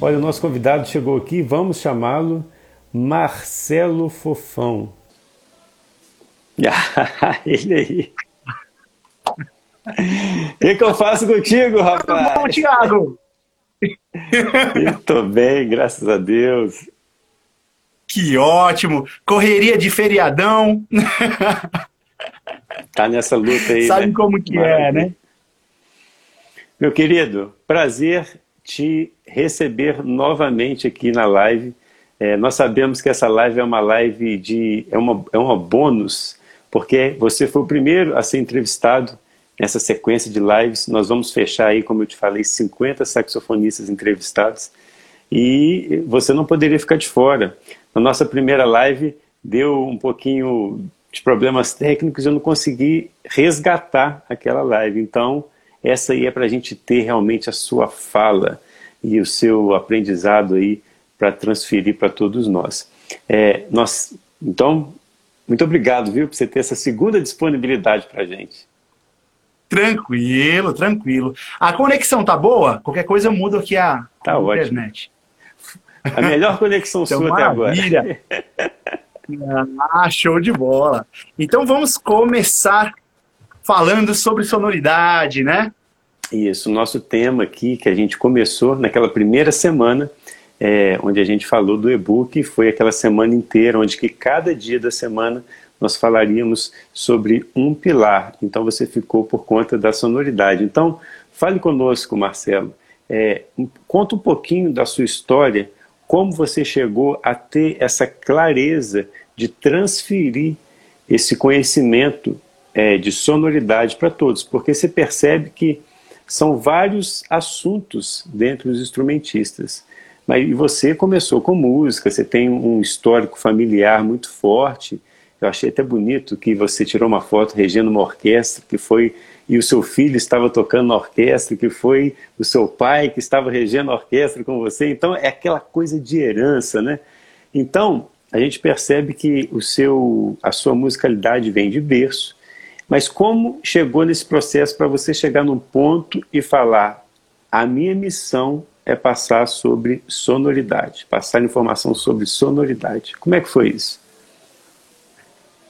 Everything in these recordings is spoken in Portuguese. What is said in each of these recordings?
Olha, o nosso convidado chegou aqui, vamos chamá-lo Marcelo Fofão. Ele aí. O que, que, eu faço contigo, rapaz? Tudo bom, Thiago? Estou bem, graças a Deus. Que ótimo! Correria de feriadão. Tá nessa luta aí. Sabe né? como que Maravilha. é, né? Meu querido, prazer te receber novamente aqui na live. É, nós sabemos que essa live é uma live de. é uma, é uma bônus, porque você foi o primeiro a ser entrevistado nessa sequência de lives. Nós vamos fechar aí, como eu te falei, 50 saxofonistas entrevistados. E você não poderia ficar de fora. Na nossa primeira live, deu um pouquinho de problemas técnicos, eu não consegui resgatar aquela live. Então, essa aí é para a gente ter realmente a sua fala e o seu aprendizado aí para transferir para todos nós. É, nós. Então, muito obrigado, viu, por você ter essa segunda disponibilidade para a gente. Tranquilo, tranquilo. A conexão tá boa? Qualquer coisa eu mudo aqui a, tá a internet. A melhor conexão então, sua maravilha. até agora. ah, show de bola. Então vamos começar falando sobre sonoridade, né? Isso, nosso tema aqui que a gente começou naquela primeira semana, é, onde a gente falou do e-book, foi aquela semana inteira, onde que cada dia da semana nós falaríamos sobre um pilar. Então você ficou por conta da sonoridade. Então, fale conosco, Marcelo. É, conta um pouquinho da sua história, como você chegou a ter essa clareza de transferir esse conhecimento é, de sonoridade para todos, porque você percebe que são vários assuntos dentro dos instrumentistas. Mas e você começou com música, você tem um histórico familiar muito forte. Eu achei até bonito que você tirou uma foto regendo uma orquestra, que foi e o seu filho estava tocando na orquestra, que foi o seu pai que estava regendo a orquestra com você. Então é aquela coisa de herança, né? Então a gente percebe que o seu, a sua musicalidade vem de berço, mas como chegou nesse processo para você chegar num ponto e falar: a minha missão é passar sobre sonoridade, passar informação sobre sonoridade. Como é que foi isso?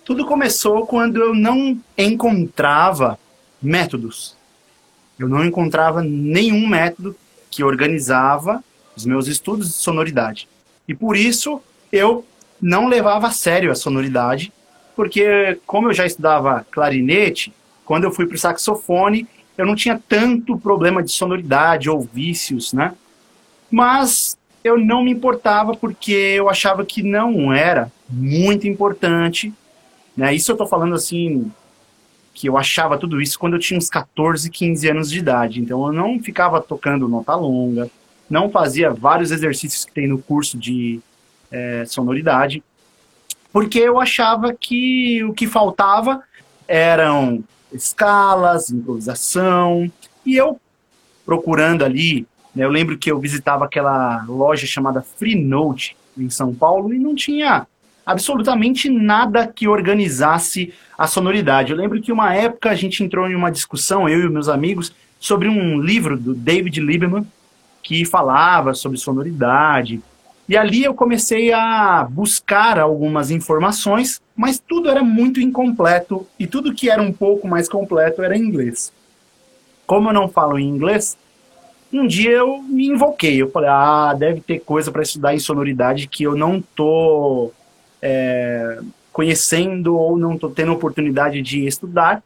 Tudo começou quando eu não encontrava métodos. Eu não encontrava nenhum método que organizava os meus estudos de sonoridade. E por isso eu não levava a sério a sonoridade, porque como eu já estudava clarinete, quando eu fui para o saxofone, eu não tinha tanto problema de sonoridade ou vícios, né? Mas eu não me importava porque eu achava que não era muito importante. Né? Isso eu estou falando assim, que eu achava tudo isso quando eu tinha uns 14, 15 anos de idade. Então eu não ficava tocando nota longa, não fazia vários exercícios que tem no curso de é, sonoridade, porque eu achava que o que faltava eram escalas, improvisação, e eu procurando ali né? Eu lembro que eu visitava aquela loja chamada Free Note em São Paulo e não tinha absolutamente nada que organizasse a sonoridade. Eu lembro que uma época a gente entrou em uma discussão, eu e meus amigos, sobre um livro do David Lieberman que falava sobre sonoridade. E ali eu comecei a buscar algumas informações, mas tudo era muito incompleto e tudo que era um pouco mais completo era em inglês. Como eu não falo em inglês, um dia eu me invoquei. Eu falei, ah, deve ter coisa para estudar em sonoridade que eu não tô é, conhecendo ou não tô tendo oportunidade de estudar.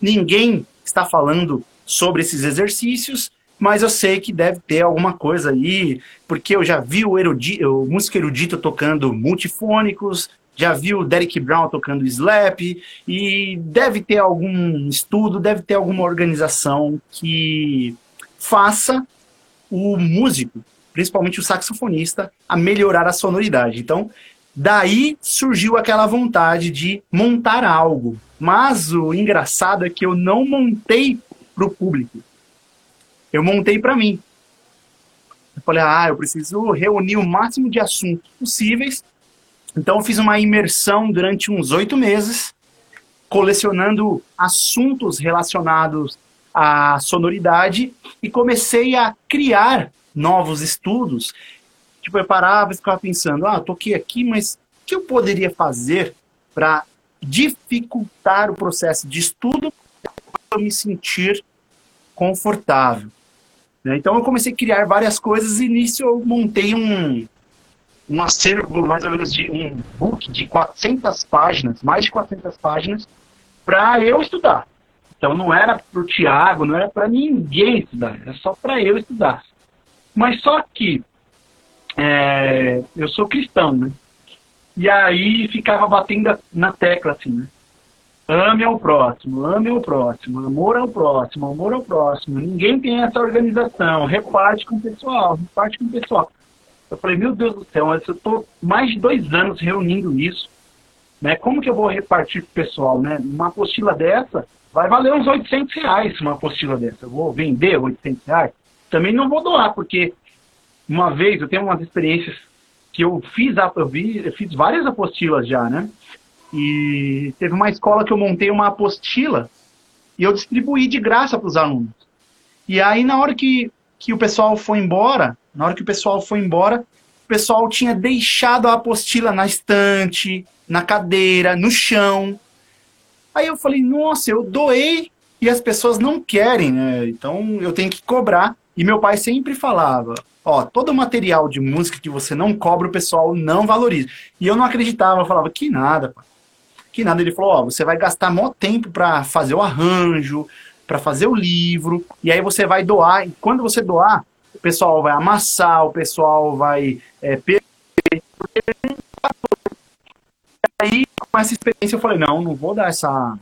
Ninguém está falando sobre esses exercícios, mas eu sei que deve ter alguma coisa aí, porque eu já vi o, o músico erudito tocando multifônicos, já vi o Derek Brown tocando slap, e deve ter algum estudo, deve ter alguma organização que faça o músico, principalmente o saxofonista, a melhorar a sonoridade. Então, daí surgiu aquela vontade de montar algo. Mas o engraçado é que eu não montei para o público. Eu montei para mim. Eu falei, ah, eu preciso reunir o máximo de assuntos possíveis. Então, eu fiz uma imersão durante uns oito meses, colecionando assuntos relacionados a sonoridade e comecei a criar novos estudos, tipo, eu parava e ficava pensando, ah, toquei aqui, mas o que eu poderia fazer para dificultar o processo de estudo para eu me sentir confortável? Né? Então eu comecei a criar várias coisas e nisso eu montei um, um acervo mais ou menos de um book de 400 páginas, mais de 400 páginas, para eu estudar. Então não era para o Tiago, não era para ninguém estudar, era só para eu estudar. Mas só que é, eu sou cristão, né? E aí ficava batendo na tecla assim, né? Ame ao próximo, ame ao próximo, amor ao próximo, amor ao próximo. Ninguém tem essa organização, reparte com o pessoal, reparte com o pessoal. Eu falei, meu Deus do céu, eu estou mais de dois anos reunindo isso. Né? Como que eu vou repartir com o pessoal? Né? Uma apostila dessa vai valer uns 800 reais, uma apostila dessa. Eu vou vender 800 reais? Também não vou doar, porque uma vez eu tenho umas experiências que eu fiz, eu, fiz várias apostilas já, né? E teve uma escola que eu montei uma apostila e eu distribuí de graça para os alunos. E aí, na hora que, que o pessoal foi embora, na hora que o pessoal foi embora, o pessoal tinha deixado a apostila na estante, na cadeira, no chão. Aí eu falei, nossa, eu doei e as pessoas não querem, né? Então eu tenho que cobrar. E meu pai sempre falava, ó, todo material de música que você não cobra, o pessoal não valoriza. E eu não acreditava, eu falava, que nada, pai. Que nada. Ele falou, ó, você vai gastar maior tempo para fazer o arranjo, para fazer o livro, e aí você vai doar. E quando você doar, o pessoal vai amassar, o pessoal vai é, perder. Aí, com essa experiência, eu falei, não, não vou dar essa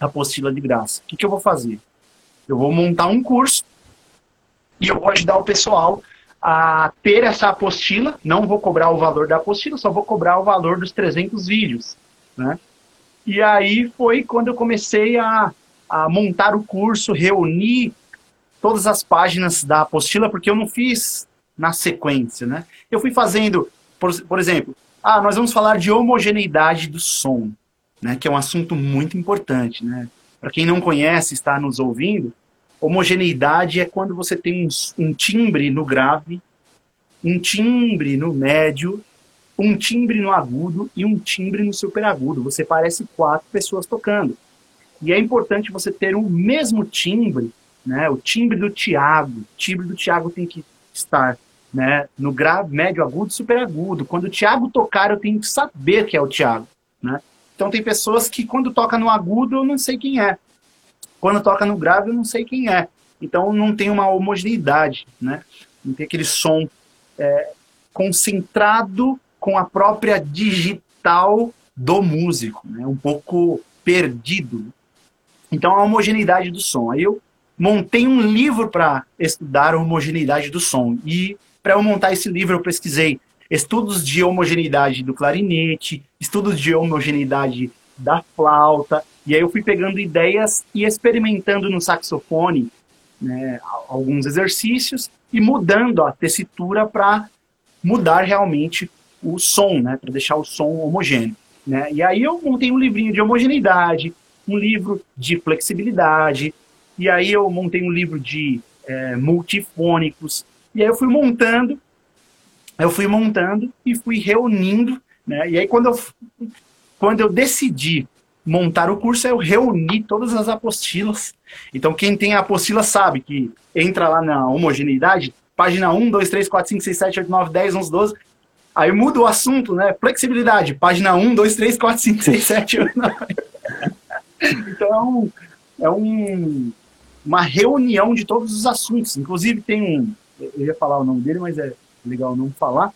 apostila de graça. O que, que eu vou fazer? Eu vou montar um curso e eu vou ajudar o pessoal a ter essa apostila. Não vou cobrar o valor da apostila, só vou cobrar o valor dos 300 vídeos. Né? E aí foi quando eu comecei a, a montar o curso, reunir todas as páginas da apostila, porque eu não fiz na sequência, né? Eu fui fazendo, por, por exemplo, ah, nós vamos falar de homogeneidade do som, né? Que é um assunto muito importante, né? Para quem não conhece, está nos ouvindo, homogeneidade é quando você tem um, um timbre no grave, um timbre no médio, um timbre no agudo e um timbre no superagudo. Você parece quatro pessoas tocando. E é importante você ter o mesmo timbre né? O timbre do Tiago, o timbre do Tiago tem que estar né, no grave, médio, agudo e super agudo. Quando o Tiago tocar, eu tenho que saber que é o Tiago. Né? Então tem pessoas que quando toca no agudo, eu não sei quem é. Quando toca no grave, eu não sei quem é. Então não tem uma homogeneidade, né? Não tem aquele som é, concentrado com a própria digital do músico, né? Um pouco perdido. Então a homogeneidade do som. Aí eu montei um livro para estudar a homogeneidade do som. E para eu montar esse livro, eu pesquisei estudos de homogeneidade do clarinete, estudos de homogeneidade da flauta, e aí eu fui pegando ideias e experimentando no saxofone né, alguns exercícios e mudando a tessitura para mudar realmente o som, né, para deixar o som homogêneo. Né? E aí eu montei um livrinho de homogeneidade, um livro de flexibilidade, e aí eu montei um livro de é, multifônicos. E aí eu fui montando, eu fui montando e fui reunindo. Né? E aí quando eu, quando eu decidi montar o curso, eu reuni todas as apostilas. Então quem tem a apostila sabe que entra lá na homogeneidade, página 1, 2, 3, 4, 5, 6, 7, 8, 9, 10, 11, 12. Aí muda o assunto, né? Flexibilidade, página 1, 2, 3, 4, 5, 6, 7, 8, 9. Então, é um, uma reunião de todos os assuntos. Inclusive tem um, eu ia falar o nome dele, mas é legal não falar,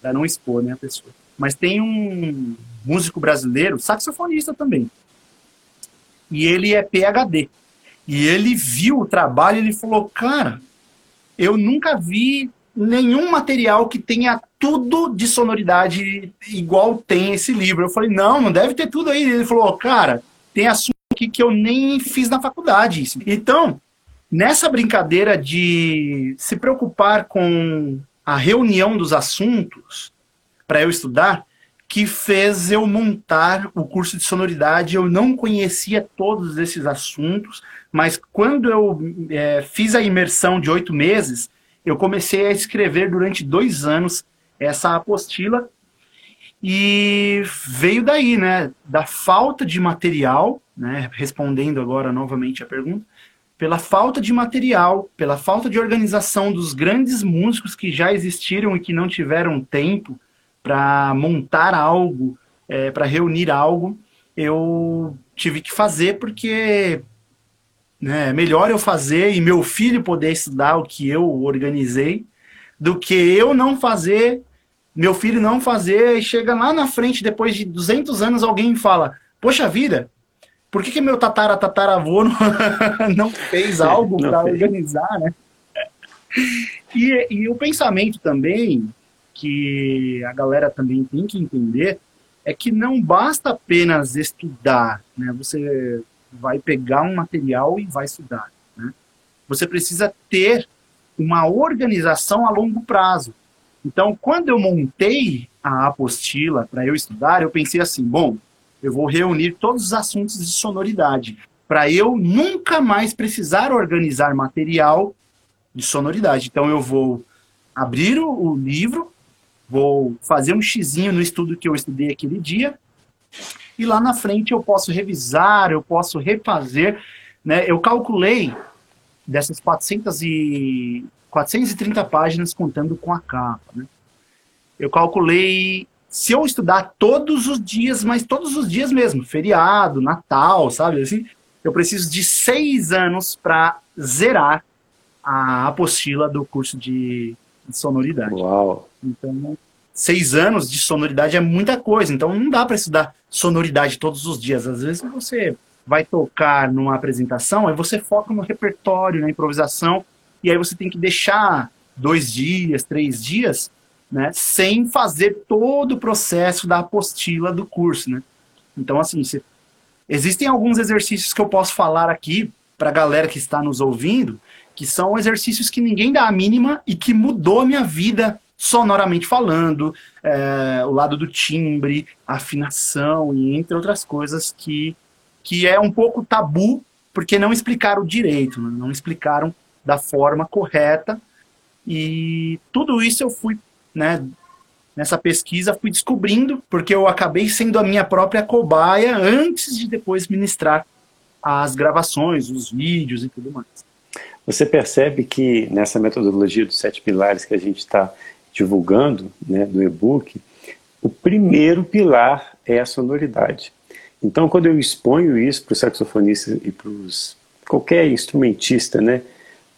para não expor né, a pessoa. Mas tem um músico brasileiro, saxofonista também, e ele é PhD. E ele viu o trabalho e ele falou, cara, eu nunca vi nenhum material que tenha tudo de sonoridade igual tem esse livro. Eu falei, não, não deve ter tudo aí. Ele falou, cara, tem assunto que, que eu nem fiz na faculdade. Então, nessa brincadeira de se preocupar com a reunião dos assuntos para eu estudar, que fez eu montar o curso de sonoridade. Eu não conhecia todos esses assuntos, mas quando eu é, fiz a imersão de oito meses, eu comecei a escrever durante dois anos essa apostila e veio daí, né, da falta de material, né, respondendo agora novamente a pergunta, pela falta de material, pela falta de organização dos grandes músicos que já existiram e que não tiveram tempo para montar algo, é, para reunir algo, eu tive que fazer porque né, é melhor eu fazer e meu filho poder estudar o que eu organizei do que eu não fazer meu filho não fazer, e chega lá na frente, depois de 200 anos, alguém fala, poxa vida, por que, que meu tatara tataravô não, não fez algo para organizar, né? E, e o pensamento também, que a galera também tem que entender, é que não basta apenas estudar, né? Você vai pegar um material e vai estudar, né? Você precisa ter uma organização a longo prazo. Então, quando eu montei a apostila para eu estudar, eu pensei assim: bom, eu vou reunir todos os assuntos de sonoridade para eu nunca mais precisar organizar material de sonoridade. Então, eu vou abrir o, livro, vou fazer um xizinho no estudo que eu estudei aquele dia, e lá na frente eu posso revisar, eu posso refazer. Né? Eu calculei dessas 400 e 430 páginas contando com a capa. Né? Eu calculei, se eu estudar todos os dias, mas todos os dias mesmo, feriado, Natal, sabe? Assim, eu preciso de seis anos para zerar a apostila do curso de, de sonoridade. Uau! Então, seis anos de sonoridade é muita coisa. Então, não dá para estudar sonoridade todos os dias. Às vezes você vai tocar numa apresentação, aí você foca no repertório, na improvisação, e aí você tem que deixar dois dias, três dias, né, sem fazer todo o processo da apostila do curso, né? Então, assim, se... existem alguns exercícios que eu posso falar aqui para a galera que está nos ouvindo, que são exercícios que ninguém dá a mínima e que mudou a minha vida sonoramente falando, é, o lado do timbre, afinação e entre outras coisas que, que é um pouco tabu porque não explicaram direito, né? não explicaram da forma correta. E tudo isso eu fui, né, nessa pesquisa, fui descobrindo, porque eu acabei sendo a minha própria cobaia antes de depois ministrar as gravações, os vídeos e tudo mais. Você percebe que nessa metodologia dos sete pilares que a gente está divulgando, né, do e-book, o primeiro pilar é a sonoridade. Então, quando eu exponho isso para os saxofonistas e para qualquer instrumentista, né,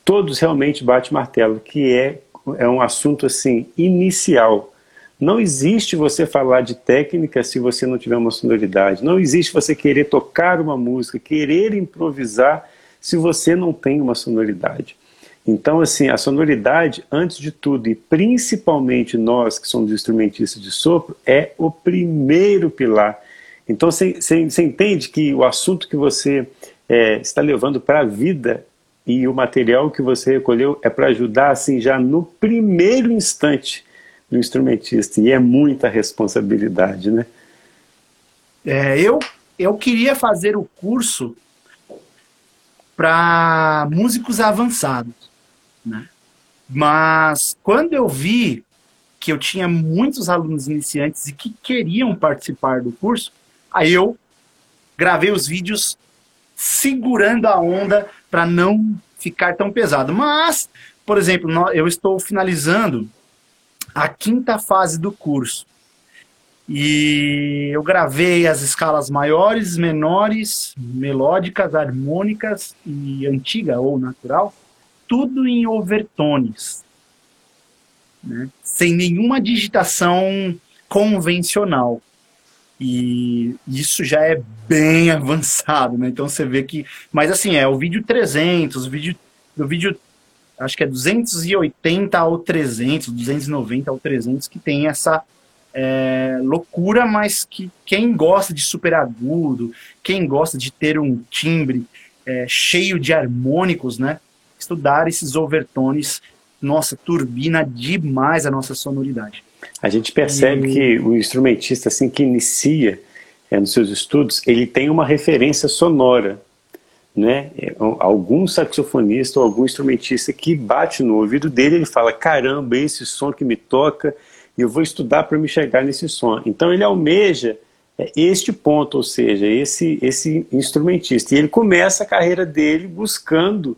todos realmente bate martelo, que é, é um assunto assim inicial. Não existe você falar de técnica se você não tiver uma sonoridade. Não existe você querer tocar uma música, querer improvisar se você não tem uma sonoridade. Então, assim, a sonoridade, antes de tudo, e principalmente nós que somos instrumentistas de sopro, é o primeiro pilar. Então, você entende que o assunto que você é, está levando para a vida e o material que você recolheu é para ajudar assim já no primeiro instante do instrumentista e é muita responsabilidade, né? É, eu eu queria fazer o curso para músicos avançados, né? Mas quando eu vi que eu tinha muitos alunos iniciantes e que queriam participar do curso, aí eu gravei os vídeos segurando a onda para não ficar tão pesado. Mas, por exemplo, eu estou finalizando a quinta fase do curso. E eu gravei as escalas maiores, menores, melódicas, harmônicas e antiga ou natural, tudo em overtones. Né? Sem nenhuma digitação convencional. E isso já é bem avançado, né? Então você vê que. Mas assim, é o vídeo 300, o vídeo. O vídeo. Acho que é 280 ao 300, 290 ao 300, que tem essa é, loucura, mas que quem gosta de super agudo, quem gosta de ter um timbre é, cheio de harmônicos, né? Estudar esses overtones, nossa, turbina demais a nossa sonoridade. A gente percebe e... que o instrumentista assim que inicia é, nos seus estudos, ele tem uma referência sonora. né, é, algum saxofonista ou algum instrumentista que bate no ouvido dele, ele fala: caramba, esse som que me toca, e eu vou estudar para me chegar nesse som. Então ele almeja é, este ponto, ou seja, esse, esse instrumentista. E ele começa a carreira dele buscando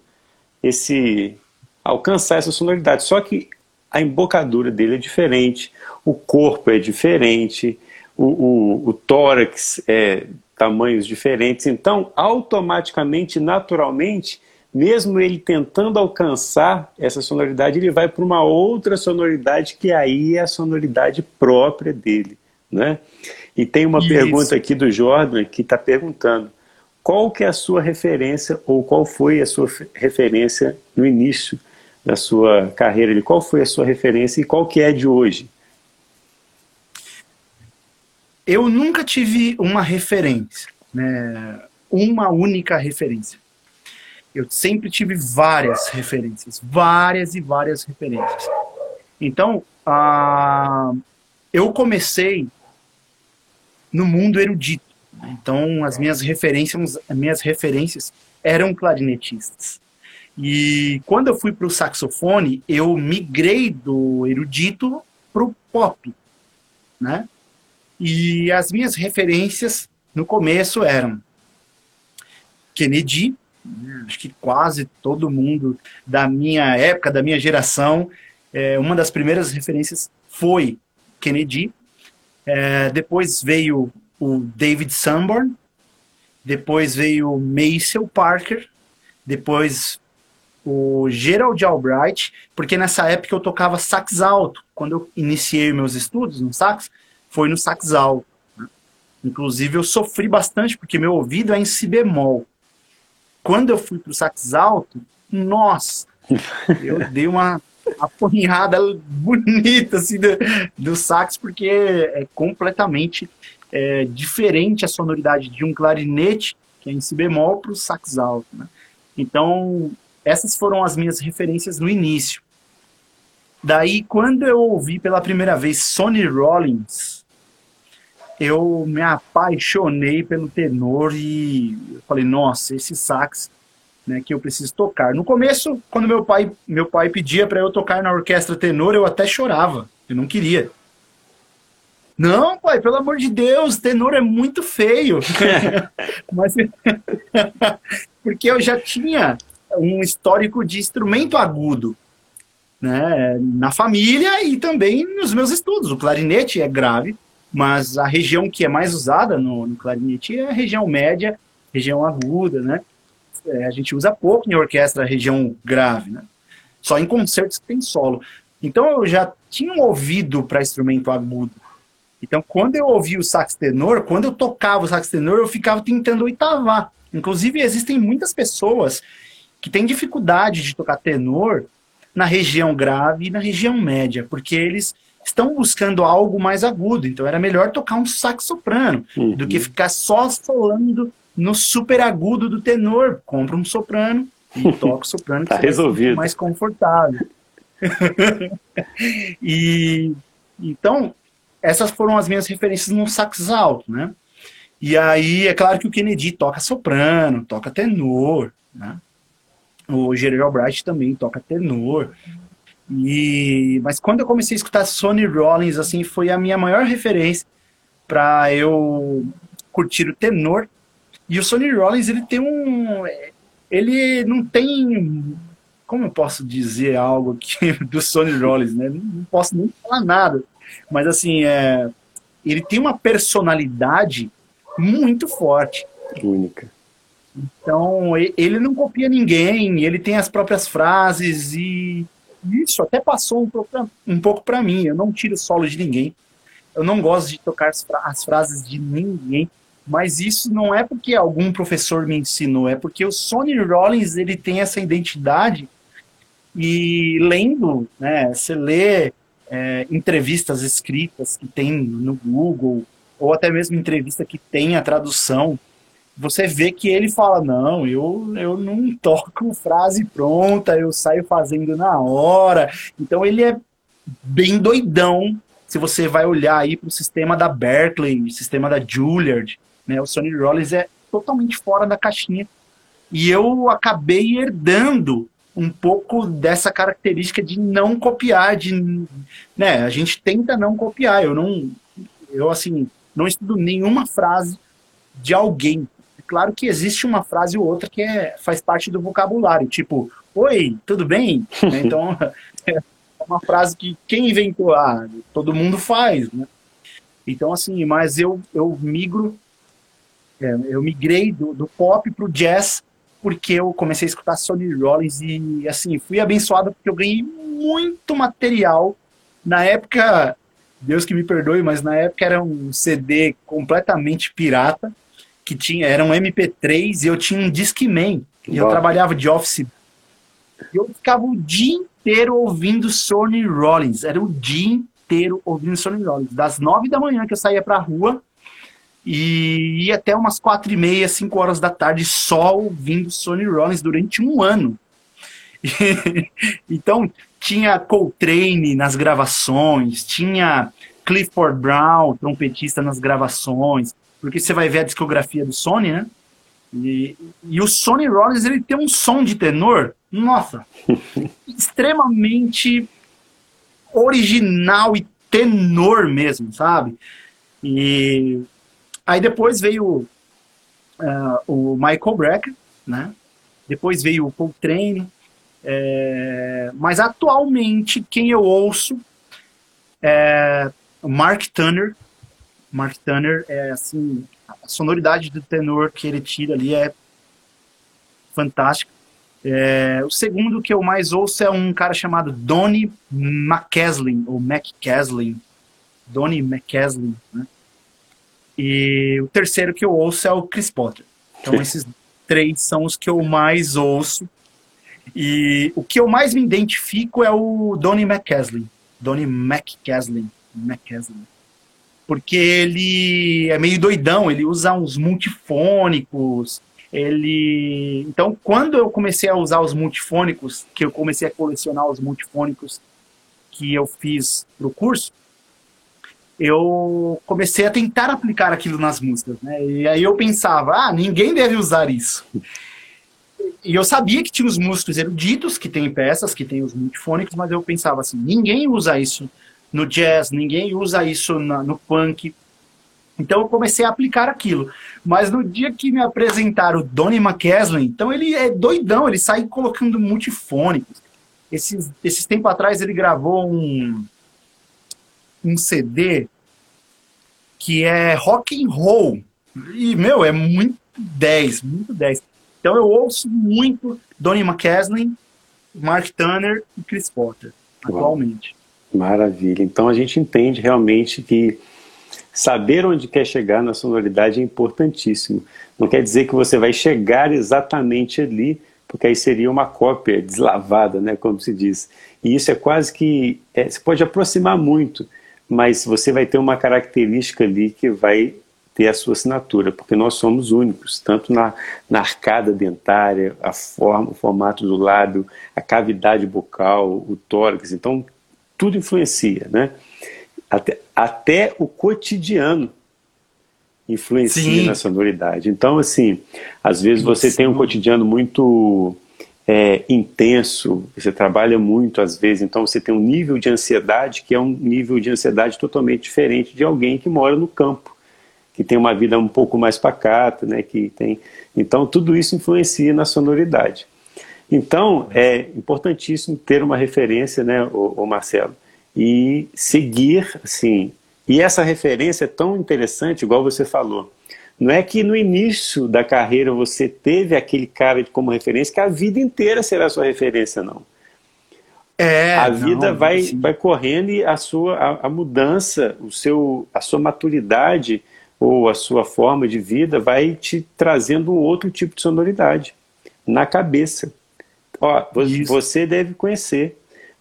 esse alcançar essa sonoridade. Só que a embocadura dele é diferente, o corpo é diferente, o, o, o tórax é tamanhos diferentes. Então, automaticamente, naturalmente, mesmo ele tentando alcançar essa sonoridade, ele vai para uma outra sonoridade que aí é a sonoridade própria dele. Né? E tem uma Isso. pergunta aqui do Jordan que está perguntando qual que é a sua referência ou qual foi a sua referência no início da sua carreira? Qual foi a sua referência e qual que é de hoje? eu nunca tive uma referência, né? uma única referência. Eu sempre tive várias referências, várias e várias referências. Então, uh, eu comecei no mundo erudito. Então, as minhas referências, as minhas referências eram clarinetistas. E quando eu fui para o saxofone, eu migrei do erudito para o pop, né? E as minhas referências no começo eram Kennedy, acho que quase todo mundo da minha época, da minha geração, é, uma das primeiras referências foi Kennedy. É, depois veio o David Sanborn, depois veio o Maceo Parker, depois o Gerald Albright, porque nessa época eu tocava sax alto. Quando eu iniciei meus estudos no sax, foi no sax alto. Né? Inclusive, eu sofri bastante, porque meu ouvido é em si bemol. Quando eu fui para o sax alto, nossa, eu dei uma apanhada bonita assim, do, do sax, porque é completamente é, diferente a sonoridade de um clarinete, que é em si bemol, para o sax alto. Né? Então, essas foram as minhas referências no início. Daí, quando eu ouvi pela primeira vez Sonny Rollins, eu me apaixonei pelo tenor e falei, nossa, esse sax né, que eu preciso tocar. No começo, quando meu pai, meu pai pedia para eu tocar na orquestra tenor, eu até chorava, eu não queria. Não, pai, pelo amor de Deus, tenor é muito feio. Mas, porque eu já tinha um histórico de instrumento agudo né, na família e também nos meus estudos. O clarinete é grave, mas a região que é mais usada no, no clarinete é a região média, região aguda, né? É, a gente usa pouco em orquestra a região grave, né? Só em concertos que tem solo. Então eu já tinha um ouvido para instrumento agudo. Então quando eu ouvi o sax tenor, quando eu tocava o sax tenor, eu ficava tentando oitavar. Inclusive existem muitas pessoas que têm dificuldade de tocar tenor na região grave e na região média, porque eles estão buscando algo mais agudo. Então era melhor tocar um sax soprano uhum. do que ficar só solando no super agudo do tenor. Compra um soprano e toca o soprano que tá resolvido. mais confortável. e então essas foram as minhas referências no sax alto, né? E aí é claro que o Kennedy toca soprano, toca tenor, né? O Gerald Albright também toca tenor. E, mas quando eu comecei a escutar Sonny Rollins, assim, foi a minha maior referência para eu curtir o tenor. E o Sonny Rollins, ele tem um. Ele não tem. Como eu posso dizer algo aqui do Sonny Rollins, né? Não posso nem falar nada. Mas, assim, é, ele tem uma personalidade muito forte. Única. Então, ele não copia ninguém, ele tem as próprias frases e isso até passou um pouco, um pouco para mim. Eu não tiro solo de ninguém. Eu não gosto de tocar as, fra as frases de ninguém. Mas isso não é porque algum professor me ensinou, é porque o Sonny Rollins ele tem essa identidade e lendo, né, você lê é, entrevistas escritas que tem no Google ou até mesmo entrevista que tem a tradução você vê que ele fala, não, eu, eu não toco frase pronta, eu saio fazendo na hora. Então ele é bem doidão. Se você vai olhar aí para o sistema da Berkeley, sistema da Juilliard, né, o Sonny Rollins é totalmente fora da caixinha. E eu acabei herdando um pouco dessa característica de não copiar, de, né, a gente tenta não copiar. Eu não, eu assim, não estudo nenhuma frase de alguém. É claro que existe uma frase ou outra que é, faz parte do vocabulário, tipo, oi, tudo bem? então, é uma frase que quem inventou? Ah, todo mundo faz, né? Então, assim, mas eu, eu migro, é, eu migrei do, do pop pro jazz porque eu comecei a escutar Sonny Rollins e, assim, fui abençoado porque eu ganhei muito material. Na época, Deus que me perdoe, mas na época era um CD completamente pirata, que tinha, era um MP3 e eu tinha um Discman. E eu trabalhava de office. E eu ficava o dia inteiro ouvindo Sonny Rollins. Era o dia inteiro ouvindo Sonny Rollins. Das nove da manhã que eu saía pra rua e ia até umas quatro e meia, cinco horas da tarde só ouvindo Sonny Rollins durante um ano. então tinha Coltrane nas gravações, tinha Clifford Brown, trompetista nas gravações, porque você vai ver a discografia do Sony, né? E, e o Sonny Rollins ele tem um som de tenor, nossa, extremamente original e tenor mesmo, sabe? E aí depois veio uh, o Michael Brecker, né? Depois veio o Coltrane, é, mas atualmente quem eu ouço é o Mark Turner. Mark Turner é assim, a sonoridade do tenor que ele tira ali é fantástica. É, o segundo que eu mais ouço é um cara chamado Donnie McCaslin, ou McCaslin. Donnie McCaslin, né? E o terceiro que eu ouço é o Chris Potter. Então esses três são os que eu mais ouço. E o que eu mais me identifico é o Donnie McCaslin. Donnie McCaslin. McCaslin. Porque ele é meio doidão, ele usa uns multifônicos, ele então quando eu comecei a usar os multifônicos que eu comecei a colecionar os multifônicos que eu fiz pro curso eu comecei a tentar aplicar aquilo nas músicas né e aí eu pensava ah ninguém deve usar isso e eu sabia que tinha os músicos eruditos que tem peças que tem os multifônicos mas eu pensava assim ninguém usa isso no jazz ninguém usa isso na, no punk então eu comecei a aplicar aquilo. Mas no dia que me apresentaram o Donnie McCaslin, então ele é doidão, ele sai colocando multifônicos. Esses, esses tempos atrás ele gravou um, um CD que é rock and roll. E, meu, é muito 10, muito 10. Então eu ouço muito Donnie McCaslin, Mark Turner e Chris Potter, atualmente. Maravilha. Então a gente entende realmente que Saber onde quer chegar na sonoridade é importantíssimo. Não quer dizer que você vai chegar exatamente ali, porque aí seria uma cópia deslavada, né, como se diz. E isso é quase que. É, você pode aproximar muito, mas você vai ter uma característica ali que vai ter a sua assinatura, porque nós somos únicos, tanto na, na arcada dentária, a forma, o formato do lábio, a cavidade bucal, o tórax. Então, tudo influencia, né? Até, até o cotidiano influencia Sim. na sonoridade. Então, assim, às vezes você tem um cotidiano muito é, intenso, você trabalha muito às vezes, então você tem um nível de ansiedade que é um nível de ansiedade totalmente diferente de alguém que mora no campo, que tem uma vida um pouco mais pacata, né? Que tem, então tudo isso influencia na sonoridade. Então é importantíssimo ter uma referência, né, o, Marcelo, e seguir, assim. E essa referência é tão interessante, igual você falou. Não é que no início da carreira você teve aquele cara como referência, que a vida inteira será sua referência, não. É, a vida não, vai, vai correndo e a sua a, a, mudança, o seu, a sua maturidade ou a sua forma de vida vai te trazendo um outro tipo de sonoridade na cabeça. Ó, você deve conhecer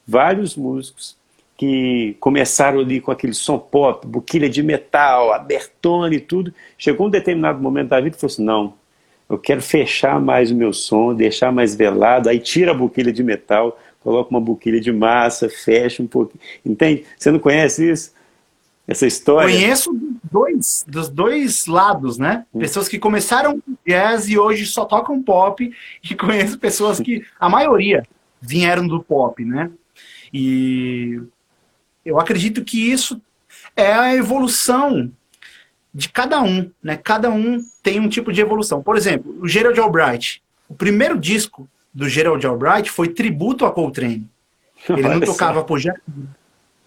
vários músicos que começaram ali com aquele som pop, buquilha de metal, abertone e tudo. Chegou um determinado momento da vida e falou assim: não, eu quero fechar mais o meu som, deixar mais velado. Aí tira a buquilha de metal, coloca uma buquilha de massa, fecha um pouquinho. Entende? Você não conhece isso? essa história. Conheço dos dois, dos dois lados, né? Hum. Pessoas que começaram com jazz e hoje só tocam pop, e conheço pessoas que, a maioria, vieram do pop, né? E eu acredito que isso é a evolução de cada um, né? Cada um tem um tipo de evolução. Por exemplo, o Gerald Albright. O primeiro disco do Gerald Albright foi tributo a Coltrane. Ele não tocava projeto,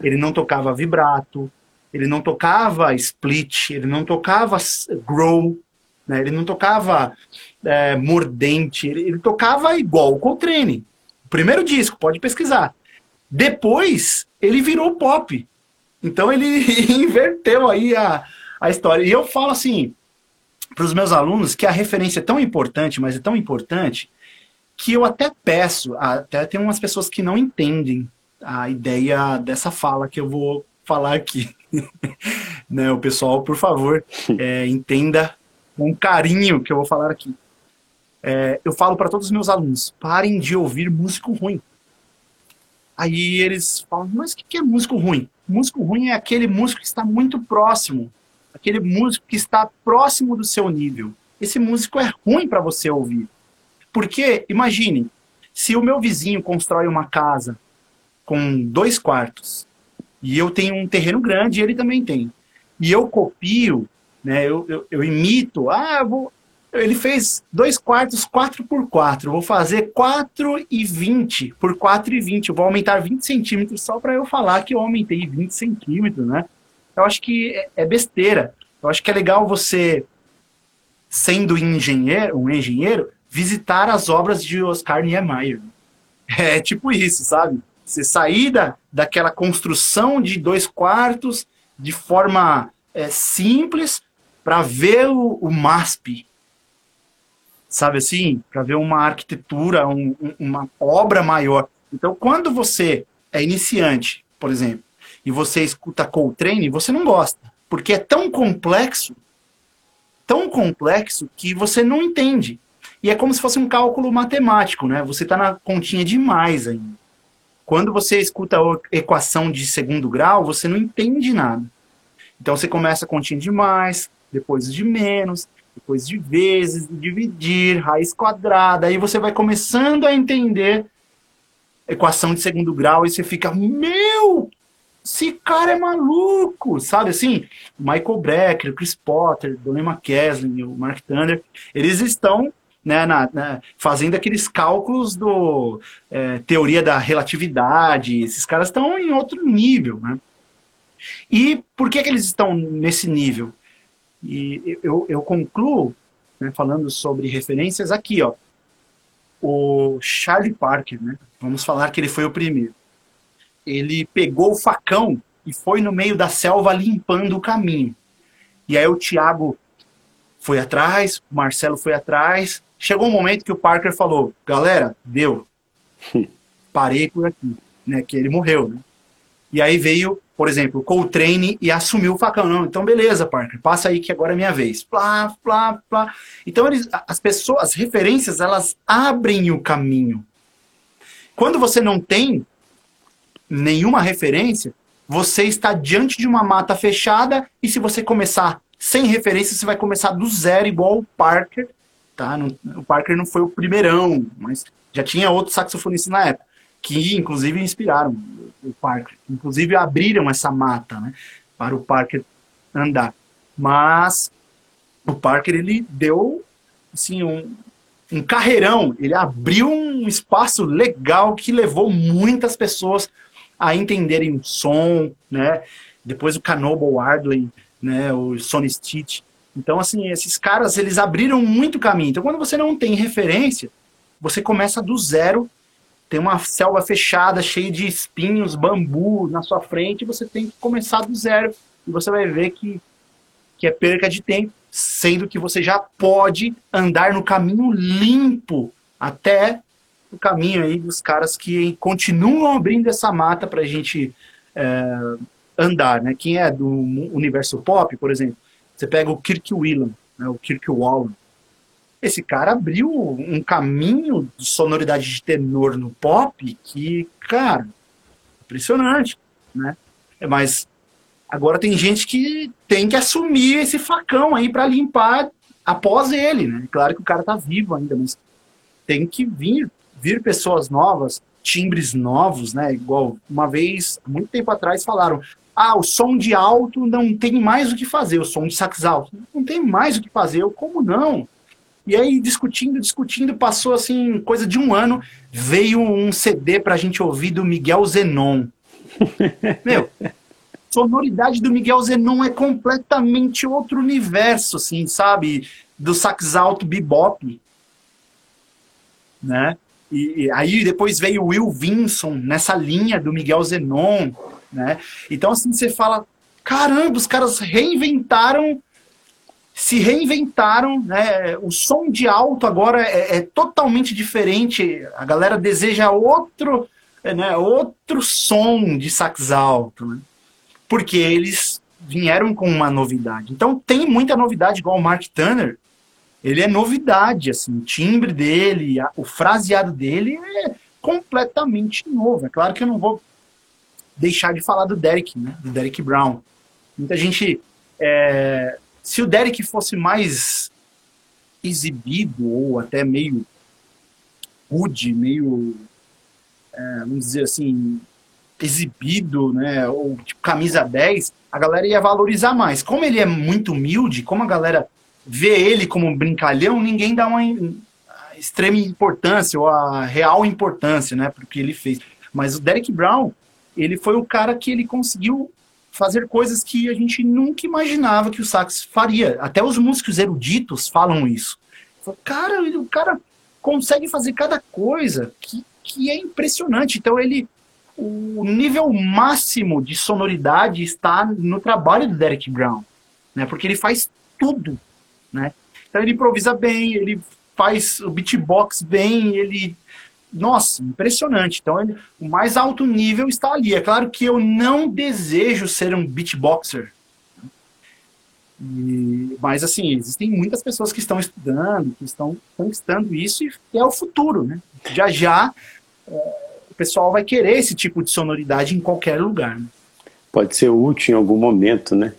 ele não tocava vibrato, ele não tocava split, ele não tocava grow, né? ele não tocava é, mordente, ele, ele, tocava igual o Coltrane. O primeiro disco, pode pesquisar. Depois, ele virou pop. Então, ele inverteu aí a, a história. E eu falo assim para os meus alunos que a referência é tão importante, mas é tão importante, que eu até peço, até tem umas pessoas que não entendem a ideia dessa fala que eu vou falar aqui. né, o pessoal, por favor, é, entenda com carinho que eu vou falar aqui. É, eu falo para todos os meus alunos: parem de ouvir músico ruim. Aí eles falam: mas o que é músico ruim? Músico ruim é aquele músico que está muito próximo, aquele músico que está próximo do seu nível. Esse músico é ruim para você ouvir. Porque, imagine, se o meu vizinho constrói uma casa com dois quartos e eu tenho um terreno grande e ele também tem. E eu copio, né, eu, eu, eu imito, ah, vou, ele fez dois quartos 4 por 4 vou fazer 4 e 20 por 4 e 20, eu vou aumentar 20 centímetros só para eu falar que eu aumentei 20 centímetros, né? Eu acho que é, é besteira. Eu acho que é legal você, sendo engenheiro, um engenheiro, visitar as obras de Oscar Niemeyer. É tipo isso, sabe? Você sair da, daquela construção de dois quartos de forma é, simples para ver o, o MASP, sabe assim? Para ver uma arquitetura, um, uma obra maior. Então, quando você é iniciante, por exemplo, e você escuta Coltrane, você não gosta, porque é tão complexo, tão complexo que você não entende. E é como se fosse um cálculo matemático, né? Você está na continha demais ainda. Quando você escuta a equação de segundo grau, você não entende nada. Então você começa a continha de mais, depois de menos, depois de vezes, dividir, raiz quadrada, aí você vai começando a entender equação de segundo grau e você fica, meu, esse cara é maluco, sabe assim? Michael Brecker, Chris Potter, Donnie McKeslin, o Mark Thunder, eles estão né, na, na, fazendo aqueles cálculos do é, teoria da relatividade. Esses caras estão em outro nível, né? E por que, que eles estão nesse nível? E eu, eu concluo né, falando sobre referências aqui, ó. O Charlie Parker, né? Vamos falar que ele foi o primeiro. Ele pegou o facão e foi no meio da selva limpando o caminho. E aí o Tiago foi atrás, o Marcelo foi atrás, Chegou um momento que o Parker falou: galera, deu. Parei por aqui. Né, que ele morreu. Né? E aí veio, por exemplo, o Coltrane e assumiu o facão. Não, então beleza, Parker, passa aí que agora é minha vez. Plá, plá, plá. Então eles, as pessoas, as referências, elas abrem o caminho. Quando você não tem nenhuma referência, você está diante de uma mata fechada e se você começar sem referência, você vai começar do zero, igual o Parker, tá? Não, o Parker não foi o primeirão, mas já tinha outros saxofonistas na época, que inclusive inspiraram o Parker. Inclusive abriram essa mata, né? Para o Parker andar. Mas o Parker, ele deu, assim, um, um carreirão. Ele abriu um espaço legal que levou muitas pessoas a entenderem o som, né? Depois o Canoble Hardley, né? O Sonny Stitch então, assim, esses caras, eles abriram muito caminho. Então, quando você não tem referência, você começa do zero, tem uma selva fechada, cheia de espinhos, bambu na sua frente, você tem que começar do zero. E você vai ver que, que é perca de tempo, sendo que você já pode andar no caminho limpo até o caminho aí dos caras que continuam abrindo essa mata para a gente é, andar, né? Quem é do universo pop, por exemplo, você pega o Kirk Whelan, né, o Kirk Wallen. Esse cara abriu um caminho de sonoridade de tenor no pop que, cara, impressionante, né? Mas Agora tem gente que tem que assumir esse facão aí para limpar após ele, né? Claro que o cara tá vivo ainda, mas tem que vir, vir pessoas novas, timbres novos, né? Igual uma vez, muito tempo atrás, falaram: ah, o som de alto não tem mais o que fazer, o som de sax alto não tem mais o que fazer. Eu, como não? E aí, discutindo, discutindo, passou assim, coisa de um ano, veio um CD pra gente ouvir do Miguel Zenon. Meu, sonoridade do Miguel Zenon é completamente outro universo, assim, sabe? Do sax alto bebop, né? E, e, aí depois veio o Will Vinson nessa linha do Miguel Zenon, né? Então assim você fala, caramba, os caras reinventaram, se reinventaram, né? O som de alto agora é, é totalmente diferente. A galera deseja outro, né? Outro som de sax alto, né? porque eles vieram com uma novidade. Então tem muita novidade, igual o Mark Turner, ele é novidade, assim, o timbre dele, a, o fraseado dele é completamente novo. É claro que eu não vou deixar de falar do Derek, né, do Derek Brown. Muita gente, é, se o Derek fosse mais exibido ou até meio rude, meio, é, vamos dizer assim, exibido, né, ou tipo camisa 10, a galera ia valorizar mais. Como ele é muito humilde, como a galera vê ele como um brincalhão, ninguém dá uma extrema importância ou a real importância, né, porque ele fez. Mas o Derek Brown, ele foi o cara que ele conseguiu fazer coisas que a gente nunca imaginava que o sax faria. Até os músicos eruditos falam isso. Cara, o cara consegue fazer cada coisa que, que é impressionante. Então ele o nível máximo de sonoridade está no trabalho do Derek Brown, né? Porque ele faz tudo, né? Então ele improvisa bem, ele faz o beatbox bem, ele nossa, impressionante. Então, ele, o mais alto nível está ali. É claro que eu não desejo ser um beatboxer. E, mas, assim, existem muitas pessoas que estão estudando, que estão conquistando isso, e é o futuro, né? Já já, é, pessoal vai querer esse tipo de sonoridade em qualquer lugar. Né? Pode ser útil em algum momento, né?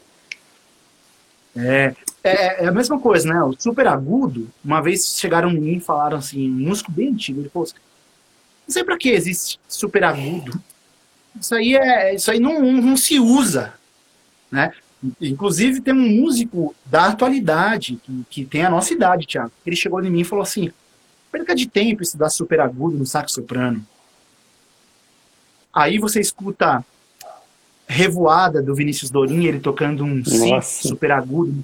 É, é, é, a mesma coisa, né? O super agudo, uma vez chegaram em mim e falaram assim, um músico bem antigo, ele falou assim, não sei pra que existe super agudo. Isso aí, é, isso aí não, não se usa, né? Inclusive tem um músico da atualidade, que, que tem a nossa idade, Thiago. Ele chegou em mim e falou assim, perca de tempo estudar super agudo no sax soprano. Aí você escuta Revoada do Vinícius Dorim, ele tocando um si super agudo.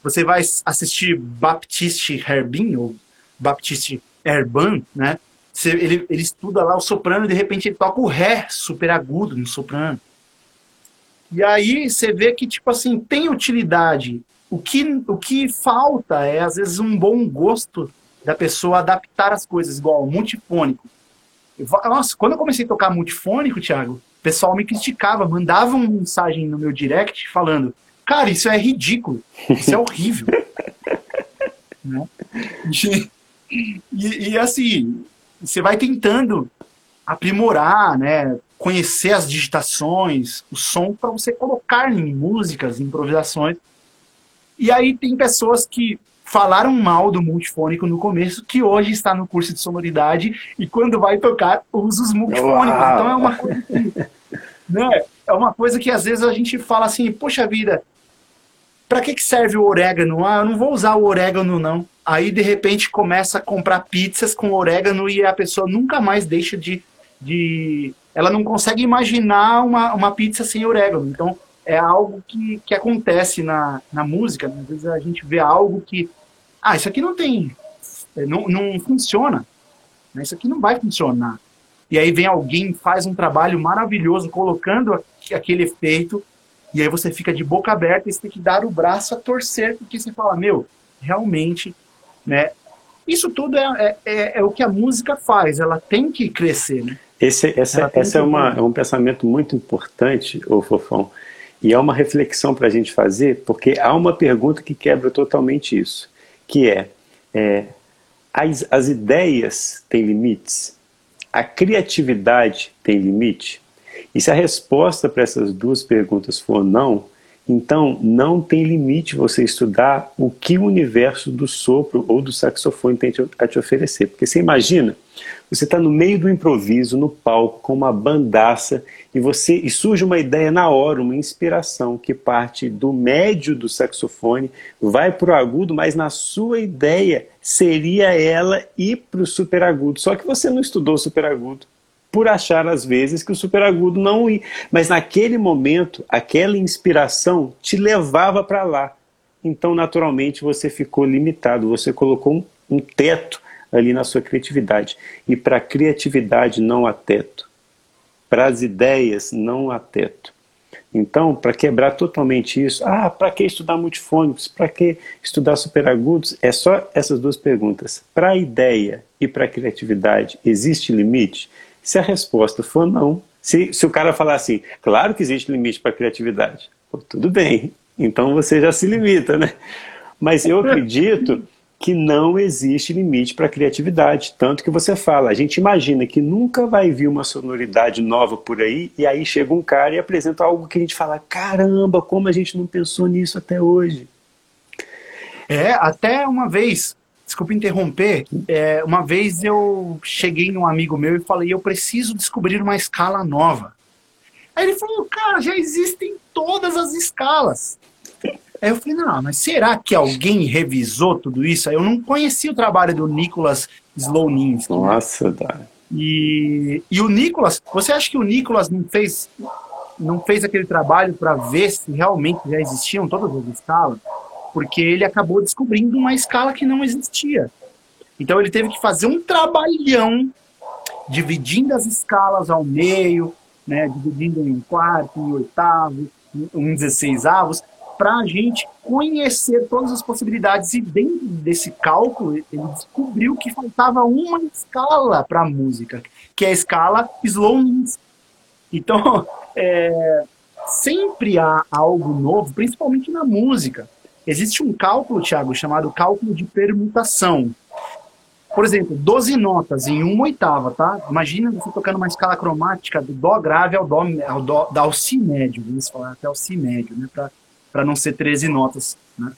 Você vai assistir Baptiste Herbin, ou Baptiste Herban, né? Ele, ele estuda lá o soprano e de repente ele toca o Ré super agudo no soprano. E aí você vê que, tipo assim, tem utilidade. O que, o que falta é, às vezes, um bom gosto da pessoa adaptar as coisas, igual multifônico. Nossa, quando eu comecei a tocar multifônico, Thiago, o pessoal me criticava, mandava uma mensagem no meu direct falando: Cara, isso é ridículo, isso é horrível. né? e, e, e, assim, você vai tentando aprimorar, né? Conhecer as digitações, o som para você colocar em músicas, em improvisações. E aí tem pessoas que falaram mal do multifônico no começo, que hoje está no curso de sonoridade e quando vai tocar usa os multifônicos. Uau. Então é uma coisa que, né, é uma coisa que às vezes a gente fala assim, poxa vida, para que, que serve o orégano? Ah, eu não vou usar o orégano não. Aí de repente começa a comprar pizzas com orégano e a pessoa nunca mais deixa de, de ela não consegue imaginar uma, uma pizza sem orégano. Então é algo que, que acontece na, na música. Né? Às vezes a gente vê algo que ah, isso aqui não tem, não, não funciona, né? isso aqui não vai funcionar. E aí vem alguém faz um trabalho maravilhoso colocando aquele efeito e aí você fica de boca aberta e você tem que dar o braço a torcer porque você fala, meu, realmente, né? Isso tudo é, é, é, é o que a música faz, ela tem que crescer, né? Esse, essa essa é, uma, é um pensamento muito importante, ô Fofão, e é uma reflexão para a gente fazer, porque há uma pergunta que quebra totalmente isso que é, é as, as ideias têm limites, a criatividade tem limite. E se a resposta para essas duas perguntas for não, então não tem limite você estudar o que o universo do sopro ou do saxofone tem a te oferecer. Porque você imagina, você está no meio do improviso, no palco, com uma bandaça, e você e surge uma ideia na hora, uma inspiração que parte do médio do saxofone, vai para o agudo, mas na sua ideia seria ela ir para o superagudo. Só que você não estudou superagudo por achar às vezes que o superagudo não ia. Mas naquele momento, aquela inspiração te levava para lá. Então, naturalmente, você ficou limitado, você colocou um, um teto ali na sua criatividade. E para a criatividade não há teto. Para as ideias não há teto. Então, para quebrar totalmente isso, ah, para que estudar multifônicos? Para que estudar superagudos? É só essas duas perguntas. Para a ideia e para a criatividade, existe limite? Se a resposta for não, se, se o cara falar assim, claro que existe limite para a criatividade, pô, tudo bem, então você já se limita, né? Mas eu acredito que não existe limite para a criatividade. Tanto que você fala, a gente imagina que nunca vai vir uma sonoridade nova por aí, e aí chega um cara e apresenta algo que a gente fala: caramba, como a gente não pensou nisso até hoje. É, até uma vez, desculpa interromper, é, uma vez eu cheguei num amigo meu e falei, eu preciso descobrir uma escala nova. Aí ele falou, cara, já existem todas as escalas. Aí eu falei, não, mas será que alguém revisou tudo isso? Aí eu não conhecia o trabalho do Nicolas Sloninski. Nossa, tá. E, e o Nicolas, você acha que o Nicolas não fez, não fez aquele trabalho para ver se realmente já existiam todas as escalas? Porque ele acabou descobrindo uma escala que não existia. Então ele teve que fazer um trabalhão dividindo as escalas ao meio, né, dividindo em um quarto, em oitavo, em dezesseis avos, para a gente conhecer todas as possibilidades. E dentro desse cálculo, ele descobriu que faltava uma escala para a música, que é a escala Slow-Means. Então, é, sempre há algo novo, principalmente na música. Existe um cálculo, Thiago, chamado cálculo de permutação. Por exemplo, 12 notas em uma oitava, tá? Imagina você tocando uma escala cromática do Dó grave ao Dó, ao dó ao Si médio, vamos falar até o Si médio, né? Para não ser 13 notas, né?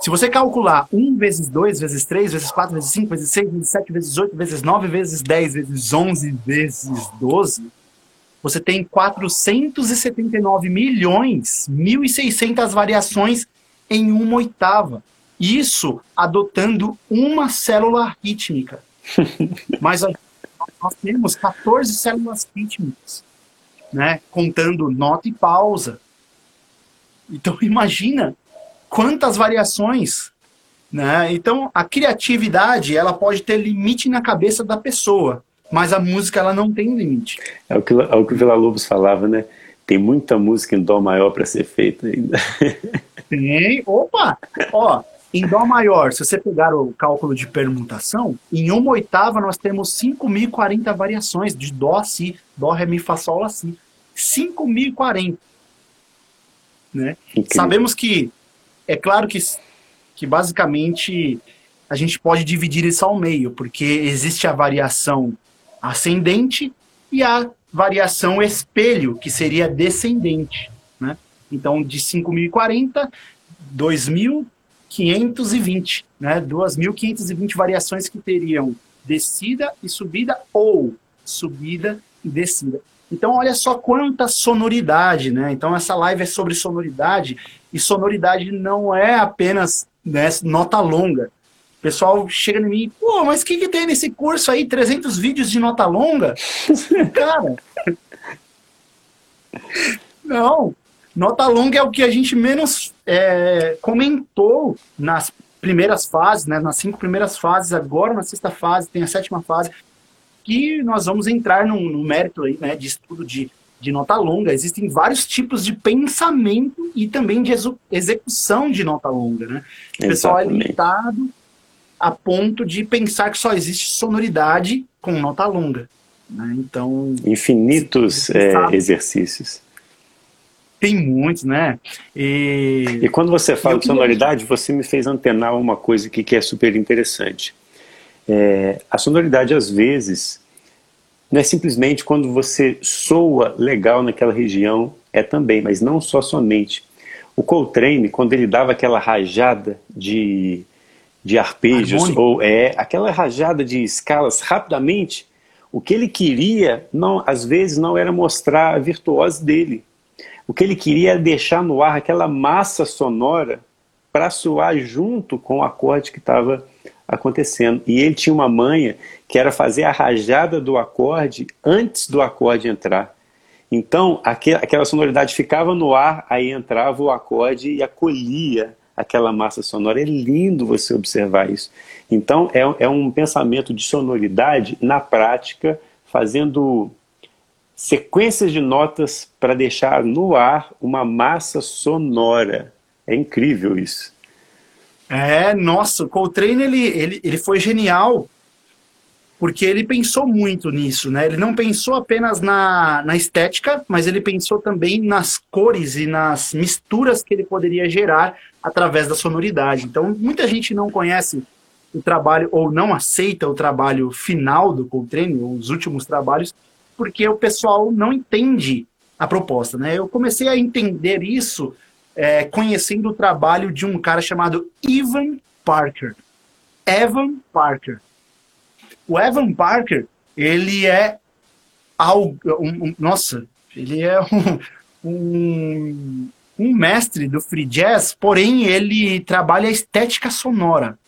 Se você calcular 1 vezes 2, vezes 3, vezes 4, vezes 5, vezes 6, vezes 7, vezes 8, vezes 9, vezes 10, vezes 11, vezes 12, você tem 479 milhões, 1.600 variações em uma oitava. Isso adotando uma célula rítmica. Mas nós temos 14 células rítmicas, né? contando nota e pausa. Então imagina quantas variações. Né? Então a criatividade ela pode ter limite na cabeça da pessoa mas a música ela não tem limite. É o que, é o que o Vila Lobos falava, né? Tem muita música em dó maior para ser feita ainda. Tem, opa! Ó, em dó maior, se você pegar o cálculo de permutação, em uma oitava nós temos 5.040 variações de dó a si, dó, ré, mi, fá, sol, lá, si. 5.040. Né? Sabemos que, é claro que, que basicamente a gente pode dividir isso ao meio, porque existe a variação ascendente e a variação espelho, que seria descendente. Né? Então, de 5.040, 2.520, né? 2.520 variações que teriam descida e subida ou subida e descida. Então, olha só quanta sonoridade, né? Então, essa live é sobre sonoridade, e sonoridade não é apenas né, nota longa pessoal chega em mim, pô, mas o que, que tem nesse curso aí? 300 vídeos de nota longa? Cara. Não. Nota longa é o que a gente menos é, comentou nas primeiras fases, né? Nas cinco primeiras fases, agora na sexta fase, tem a sétima fase, que nós vamos entrar no, no mérito aí, né, de estudo de, de nota longa. Existem vários tipos de pensamento e também de execução de nota longa, né? O pessoal é limitado a ponto de pensar que só existe sonoridade com nota longa. Né? Então. Infinitos é, exercícios. Tem muitos, né? E, e quando você fala de sonoridade, você me fez antenar uma coisa aqui que é super interessante. É, a sonoridade, às vezes, Não é simplesmente quando você soa legal naquela região, é também, mas não só somente. O Coltrane, quando ele dava aquela rajada de, de arpejos, Harmônico. ou é aquela rajada de escalas rapidamente, o que ele queria, não, às vezes, não era mostrar a virtuose dele. O que ele queria era deixar no ar aquela massa sonora para soar junto com o acorde que estava acontecendo. E ele tinha uma manha que era fazer a rajada do acorde antes do acorde entrar. Então, aquela sonoridade ficava no ar, aí entrava o acorde e acolhia aquela massa sonora. É lindo você observar isso. Então, é, é um pensamento de sonoridade na prática, fazendo sequências de notas para deixar no ar uma massa sonora. É incrível isso. É, nossa, o Coltrane ele, ele, ele foi genial porque ele pensou muito nisso, né? Ele não pensou apenas na, na estética, mas ele pensou também nas cores e nas misturas que ele poderia gerar através da sonoridade. Então, muita gente não conhece o trabalho ou não aceita o trabalho final do Coltrane, os últimos trabalhos, porque o pessoal não entende a proposta, né? Eu comecei a entender isso é, conhecendo o trabalho de um cara chamado Evan Parker. Evan Parker. O Evan Parker, ele é algo, um, um, nossa, ele é um, um, um mestre do free jazz, porém ele trabalha a estética sonora.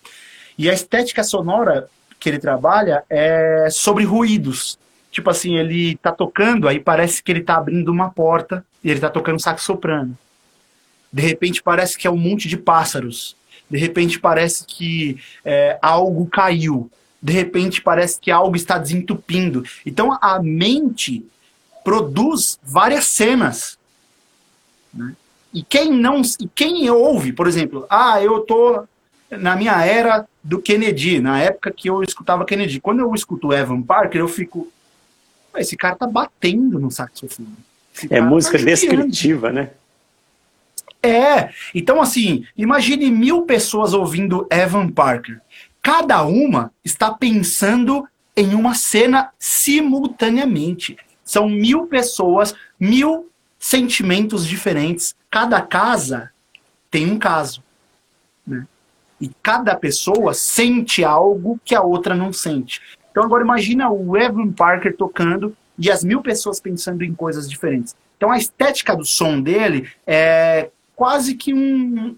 E a estética sonora que ele trabalha é sobre ruídos. Tipo assim, ele tá tocando, aí parece que ele tá abrindo uma porta e ele tá tocando sax soprano. De repente parece que é um monte de pássaros. De repente parece que é, algo caiu. De repente parece que algo está desentupindo. Então a mente produz várias cenas. Né? E quem não, e quem ouve, por exemplo, ah, eu tô na minha era do Kennedy, na época que eu escutava Kennedy. Quando eu escuto Evan Parker, eu fico, esse cara tá batendo no saxofone. É música tá descritiva, né? É, então assim, imagine mil pessoas ouvindo Evan Parker. Cada uma está pensando em uma cena simultaneamente. São mil pessoas, mil sentimentos diferentes. Cada casa tem um caso. Né? E cada pessoa sente algo que a outra não sente. Então agora imagina o Evan Parker tocando e as mil pessoas pensando em coisas diferentes. Então a estética do som dele é quase que um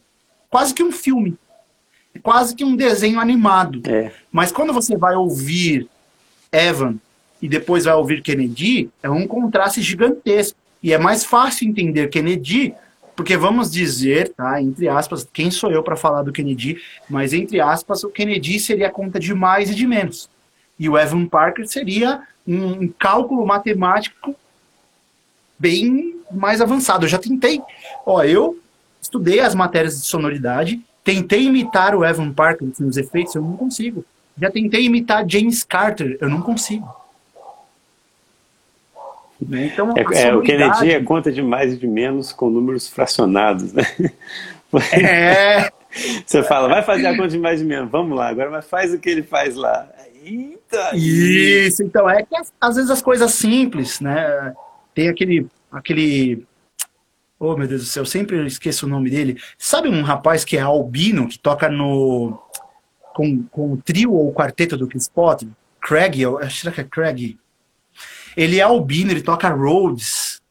quase que um filme, quase que um desenho animado. É. Mas quando você vai ouvir Evan e depois vai ouvir Kennedy, é um contraste gigantesco. E é mais fácil entender Kennedy, porque vamos dizer, tá, entre aspas, quem sou eu para falar do Kennedy, mas entre aspas, o Kennedy seria a conta de mais e de menos. E o Evan Parker seria um, cálculo matemático bem mais avançado. Eu já tentei, ó, eu estudei as matérias de sonoridade, tentei imitar o Evan Parker nos efeitos, eu não consigo. Já tentei imitar James Carter, eu não consigo. Né? Então, é, é, o Kennedy é conta de mais e de menos com números fracionados, né? É. Você fala, vai fazer a conta de mais e de menos, vamos lá, agora mas faz o que ele faz lá. Eita! Isso, então é que às vezes as coisas simples, né? Tem aquele, aquele Oh, meu Deus do céu, eu sempre esqueço o nome dele. Sabe um rapaz que é albino, que toca no. com, com o trio ou o quarteto do Chris Potter? Craig, eu, acho que é Craig. Ele é albino, ele toca Rhodes.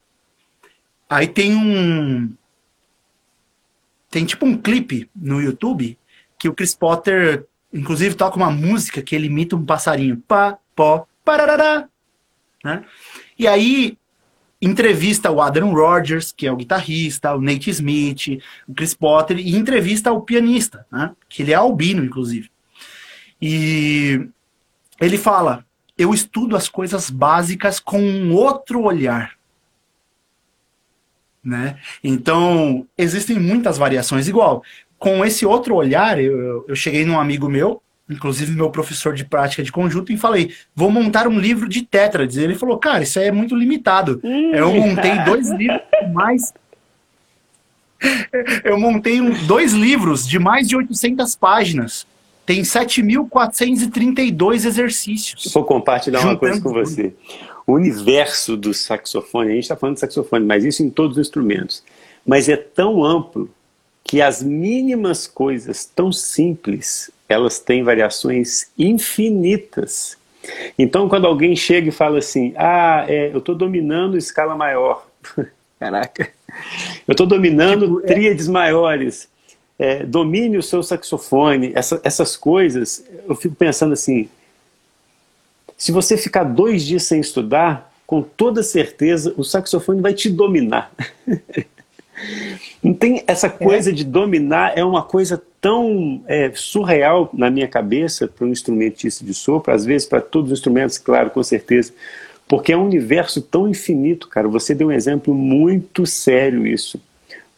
Aí tem um. Tem tipo um clipe no YouTube que o Chris Potter, inclusive, toca uma música que ele imita um passarinho. Pá, pó, parará. Né? E aí entrevista o Adam Rogers, que é o guitarrista, o Nate Smith, o Chris Potter, e entrevista o pianista, né? que ele é albino, inclusive. E ele fala: Eu estudo as coisas básicas com um outro olhar. Né? Então, existem muitas variações. Igual, com esse outro olhar, eu, eu cheguei num amigo meu, inclusive meu professor de prática de conjunto, e falei: vou montar um livro de tétrades. Ele falou: cara, isso é muito limitado. Hum. Eu montei dois livros mais. Eu montei um, dois livros de mais de 800 páginas. tem 7.432 exercícios. Vou compartilhar uma coisa com você. O universo do saxofone, a gente está falando de saxofone, mas isso em todos os instrumentos. Mas é tão amplo que as mínimas coisas tão simples, elas têm variações infinitas. Então, quando alguém chega e fala assim, ah, é, eu estou dominando escala maior. Caraca. Eu estou dominando tipo, é tríades maiores é, domine o seu saxofone, essa, essas coisas, eu fico pensando assim, se você ficar dois dias sem estudar, com toda certeza o saxofone vai te dominar. Não tem essa é. coisa é. de dominar, é uma coisa tão é, surreal na minha cabeça para um instrumentista de sopro, às vezes para todos os instrumentos, claro, com certeza, porque é um universo tão infinito, cara. Você deu um exemplo muito sério isso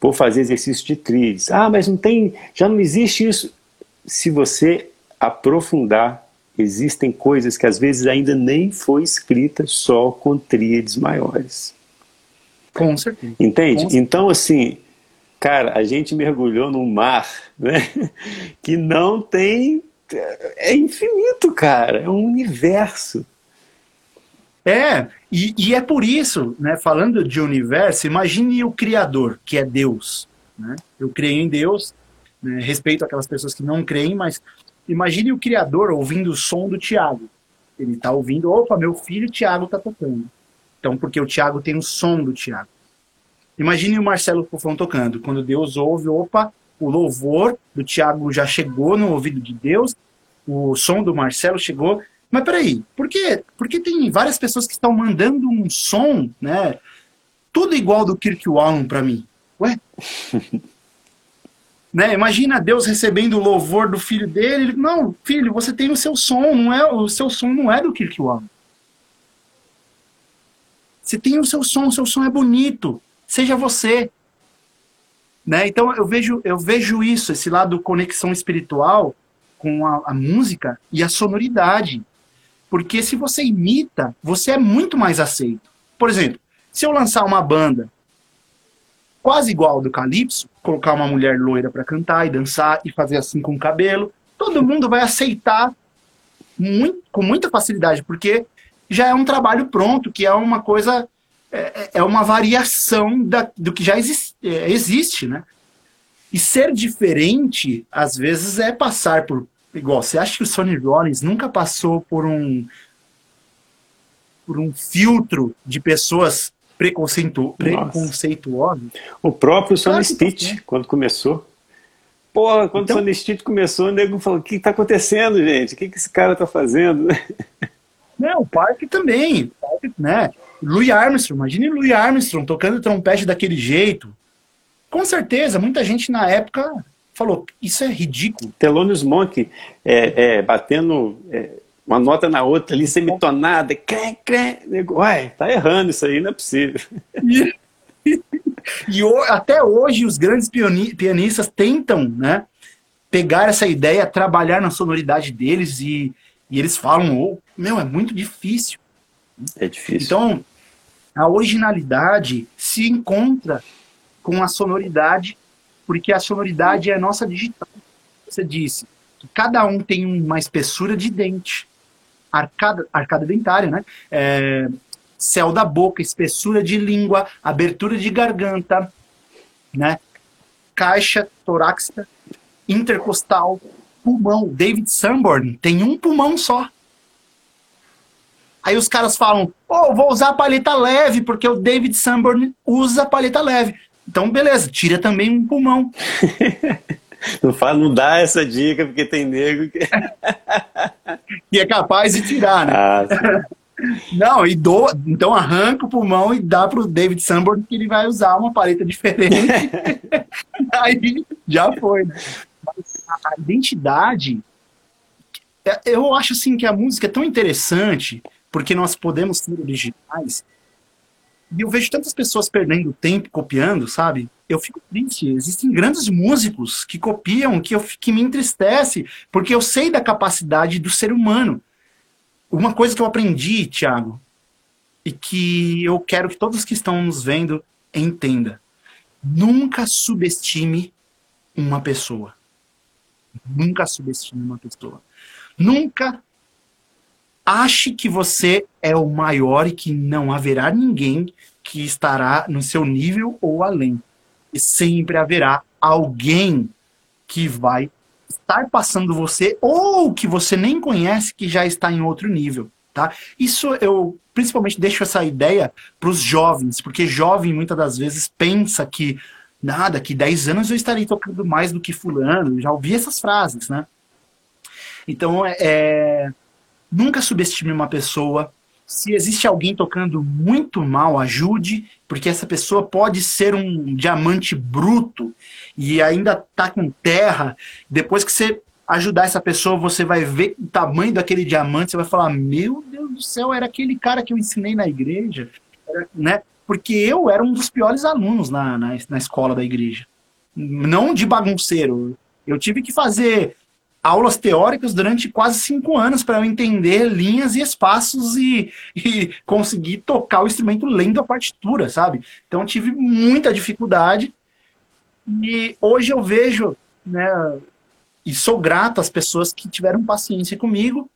vou fazer exercício de tríades. Ah, mas não tem, já não existe isso. Se você aprofundar, existem coisas que às vezes ainda nem foi escrita só com tríades maiores. Com certeza. Entende? Com certeza. Então, assim, cara, a gente mergulhou num mar né, que não tem. É infinito, cara. É um universo. É, e, e, é por isso, né, falando de universo, imagine o Criador, que é Deus. Né? Eu creio em Deus, né, respeito aquelas pessoas que não creem, mas imagine o Criador ouvindo o som do Tiago. Ele está ouvindo, opa, meu filho Tiago está tocando. Então, porque o Tiago tem o som do Tiago. Imagine o Marcelo Fofão tocando. Quando Deus ouve, opa, o louvor do Tiago já chegou no ouvido de Deus, o som do Marcelo chegou, mas peraí, por quê? Porque tem várias pessoas que estão mandando um som, né? Tudo igual do Kirk Wallen para mim. Ué? né? Imagina Deus recebendo o louvor do filho dele. Ele, não, filho, você tem o seu som, não é o seu som não é do Kirk Wallen. Você tem o seu som, o seu som é bonito. Seja você. Né? Então eu vejo, eu vejo isso, esse lado conexão espiritual com a, a música e a sonoridade. Porque se você imita, você é muito mais aceito. Por exemplo, se eu lançar uma banda quase igual ao do Calypso, colocar uma mulher loira para cantar e dançar e fazer assim com o cabelo, todo mundo vai aceitar muito, com muita facilidade, porque já é um trabalho pronto, que é uma coisa, é, é uma variação da, do que já existe, é, existe, né? E ser diferente, às vezes, é passar por igual, você acha que o Sonny Rollins nunca passou por um por um filtro de pessoas preconceitu preconceituosas? O próprio claro Sonny Stitch, quando começou. Pô, quando então, o Sonny Stitch começou, o nego falou, o que está acontecendo, gente? O que, que esse cara está fazendo? Não, o Parker também, né? Louis Armstrong, imagine Louis Armstrong tocando trompete daquele jeito. Com certeza, muita gente na época falou, isso é ridículo. Thelonious Monk é, é, batendo é, uma nota na outra ali, semitonada, crê, crê. Uai, tá errando isso aí, não é possível. E, e até hoje os grandes pianistas tentam, né, pegar essa ideia, trabalhar na sonoridade deles e, e eles falam, oh, meu, é muito difícil. É difícil. Então, a originalidade se encontra com a sonoridade porque a sonoridade é a nossa digital. Você disse que cada um tem uma espessura de dente, arcada, arcada dentária, né? É, céu da boca, espessura de língua, abertura de garganta, né? Caixa torácica, intercostal, pulmão. David Sanborn tem um pulmão só. Aí os caras falam, oh, vou usar a paleta leve, porque o David Sanborn usa a paleta leve. Então, beleza, tira também um pulmão. não, fala, não dá essa dica, porque tem nego que. e é capaz de tirar, né? Ah, não, e do, então arranca o pulmão e dá para o David Sanborn que ele vai usar uma paleta diferente. Aí já foi. Né? a identidade, é, eu acho assim que a música é tão interessante porque nós podemos ser originais e eu vejo tantas pessoas perdendo tempo copiando, sabe? Eu fico triste. Existem grandes músicos que copiam, que, eu, que me entristece, porque eu sei da capacidade do ser humano. Uma coisa que eu aprendi, Thiago, e que eu quero que todos que estão nos vendo entenda. Nunca subestime uma pessoa. Nunca subestime uma pessoa. Nunca ache que você é o maior e que não haverá ninguém que estará no seu nível ou além. E sempre haverá alguém que vai estar passando você ou que você nem conhece que já está em outro nível, tá? Isso eu principalmente deixo essa ideia para os jovens, porque jovem muitas das vezes pensa que nada, que 10 anos eu estarei tocando mais do que fulano, já ouvi essas frases, né? Então, é, é nunca subestime uma pessoa, se existe alguém tocando muito mal, ajude, porque essa pessoa pode ser um diamante bruto e ainda tá com terra. Depois que você ajudar essa pessoa, você vai ver o tamanho daquele diamante, você vai falar: Meu Deus do céu, era aquele cara que eu ensinei na igreja, era, né? Porque eu era um dos piores alunos na, na, na escola da igreja. Não de bagunceiro. Eu tive que fazer aulas teóricas durante quase cinco anos para eu entender linhas e espaços e, e, conseguir tocar o instrumento lendo a partitura, sabe? Então tive muita dificuldade e hoje eu vejo, né, e sou grato às pessoas que tiveram paciência comigo,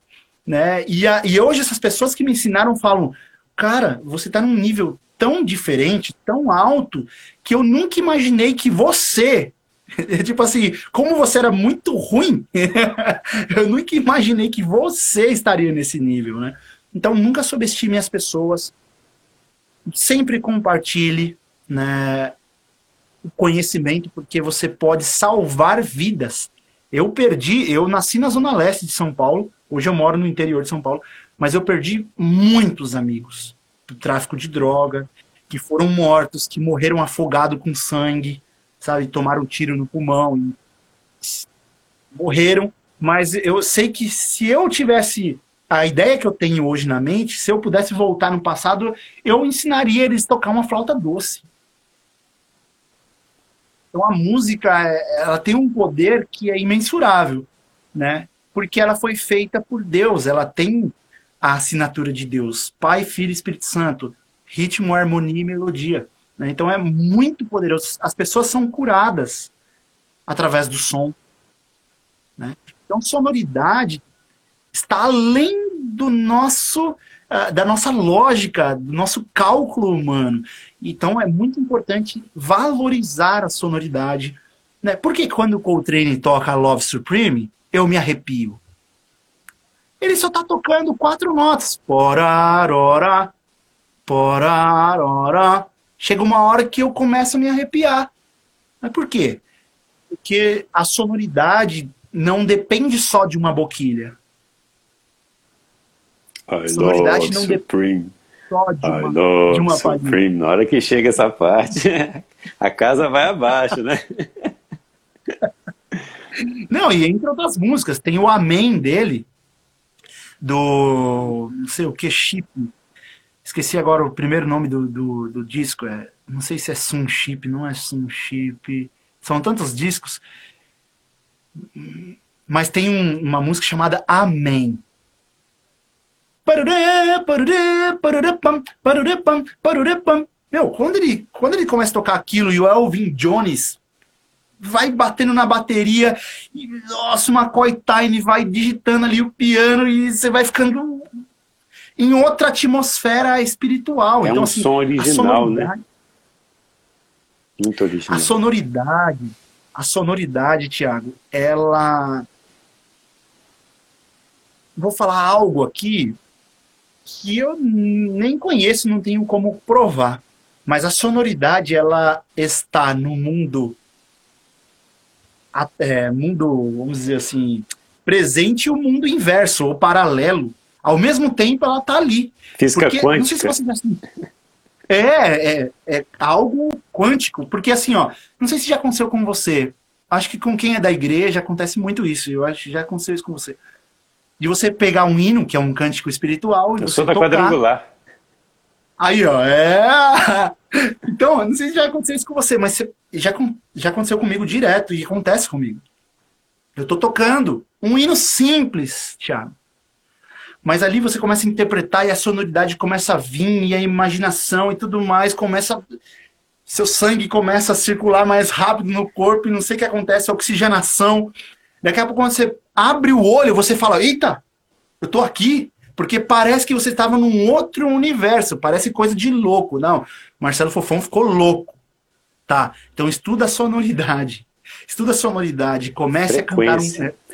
né? E, a, e hoje essas pessoas que me ensinaram falam, cara, você está num nível tão diferente, tão alto, que eu nunca imaginei que você tipo assim, como você era muito ruim, eu nunca imaginei que você estaria nesse nível, né? Então nunca subestime as pessoas, sempre compartilhe, né, o conhecimento, porque você pode salvar vidas. Eu perdi, eu nasci na zona leste de São Paulo, hoje eu moro no interior de São Paulo, mas eu perdi muitos amigos do tráfico de droga, que foram mortos, que morreram afogados com sangue, sabe, tomaram um tiro no pulmão e morreram. Mas eu sei que se eu tivesse a ideia que eu tenho hoje na mente, se eu pudesse voltar no passado, eu ensinaria eles a tocar uma flauta doce. Então a música, ela tem um poder que é imensurável, né? Porque ela foi feita por Deus, ela tem a assinatura de Deus, Pai, Filho e Espírito Santo, ritmo, harmonia e melodia. Né? Então é muito poderoso. As pessoas são curadas através do som. Né? Então, sonoridade está além do nosso uh, da nossa lógica, do nosso cálculo humano. Então, é muito importante valorizar a sonoridade. Né? Porque quando o Coltrane toca Love Supreme, eu me arrepio. Ele só está tocando quatro notas. Porarora, porarora, chega uma hora que eu começo a me arrepiar. Mas por quê? Porque a sonoridade não depende só de uma boquilha. a sonoridade não depende só de uma, de uma Supreme. Na hora que chega essa parte, a casa vai abaixo, né? Não, e entre outras músicas, tem o Amém dele, do não sei o que, Chip, Esqueci agora o primeiro nome do, do, do disco. É, não sei se é Sun Chip, não é Sun Chip. São tantos discos. Mas tem um, uma música chamada Amém. Meu, quando ele, quando ele começa a tocar aquilo e o Elvin Jones vai batendo na bateria e, nossa, uma McCoy Tyne vai digitando ali o piano e você vai ficando em outra atmosfera espiritual. É então, um assim, som original, né? Muito original. A sonoridade, a sonoridade, Tiago, ela. Vou falar algo aqui que eu nem conheço, não tenho como provar. Mas a sonoridade, ela está no mundo. É, mundo, vamos dizer assim, presente e o mundo inverso, ou paralelo ao mesmo tempo, ela está ali. Física porque, quântica. Não sei se você assim, é, é, é algo quântico, porque assim, ó, não sei se já aconteceu com você. Acho que com quem é da igreja acontece muito isso. Eu acho que já aconteceu isso com você. De você pegar um hino, que é um cântico espiritual, e Eu você sou da tocar. quadrangular. Aí, ó, é. Então, não sei se já aconteceu isso com você, mas já, já aconteceu comigo direto e acontece comigo. Eu tô tocando um hino simples, Thiago. Mas ali você começa a interpretar e a sonoridade começa a vir e a imaginação e tudo mais começa seu sangue começa a circular mais rápido no corpo e não sei o que acontece, a oxigenação, Daqui a pouco, quando você abre o olho, você fala: Eita, eu tô aqui. Porque parece que você estava num outro universo, parece coisa de louco. Não, Marcelo Fofão ficou louco. Tá, então estuda a sonoridade. Estuda a sonoridade, comece frequência. a cantar um...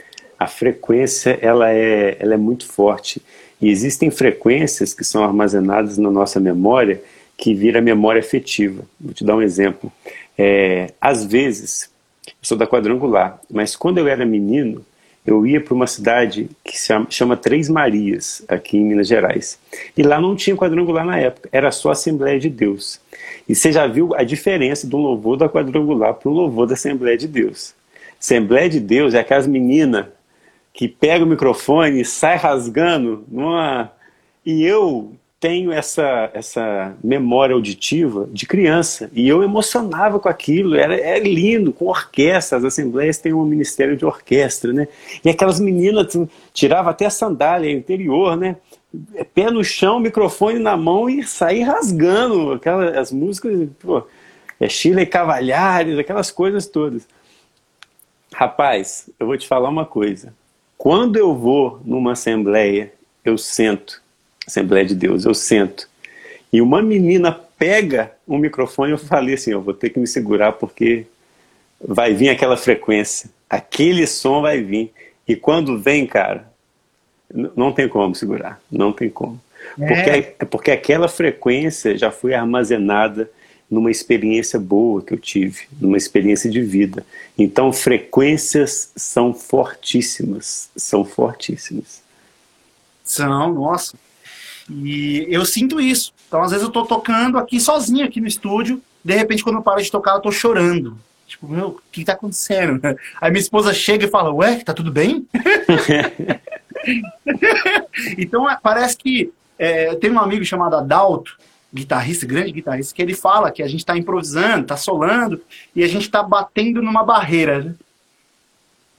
A frequência, ela é, ela é muito forte. E existem frequências que são armazenadas na nossa memória que vira memória afetiva. Vou te dar um exemplo. É, às vezes, eu sou da quadrangular, mas quando eu era menino, eu ia para uma cidade que se chama, chama Três Marias, aqui em Minas Gerais. E lá não tinha quadrangular na época, era só Assembleia de Deus. E você já viu a diferença do louvor da quadrangular para o louvor da Assembleia de Deus. Assembleia de Deus é aquelas meninas que pegam o microfone e sai rasgando numa... E eu tenho essa, essa memória auditiva de criança e eu emocionava com aquilo, era, era lindo, com orquestra, as assembleias têm um ministério de orquestra, né? E aquelas meninas tiravam até a sandália interior, né? Pé no chão, microfone na mão e sair rasgando aquelas as músicas, pô, é Chile Cavalhares, aquelas coisas todas. Rapaz, eu vou te falar uma coisa. Quando eu vou numa assembleia, eu sento Assembleia de Deus, eu sento. E uma menina pega um microfone, eu falei assim, eu vou ter que me segurar porque vai vir aquela frequência, aquele som vai vir. E quando vem, cara, não tem como segurar, não tem como. É. Porque, porque aquela frequência já foi armazenada numa experiência boa que eu tive, numa experiência de vida. Então, frequências são fortíssimas, são fortíssimas. São, nossa. E eu sinto isso. Então, às vezes, eu tô tocando aqui sozinho, aqui no estúdio. De repente, quando eu paro de tocar, eu tô chorando. Tipo, meu, o que tá acontecendo? Aí minha esposa chega e fala, ué, tá tudo bem? então, parece que... É, tem um amigo chamado Adalto, guitarrista, grande guitarrista, que ele fala que a gente tá improvisando, tá solando, e a gente tá batendo numa barreira, né?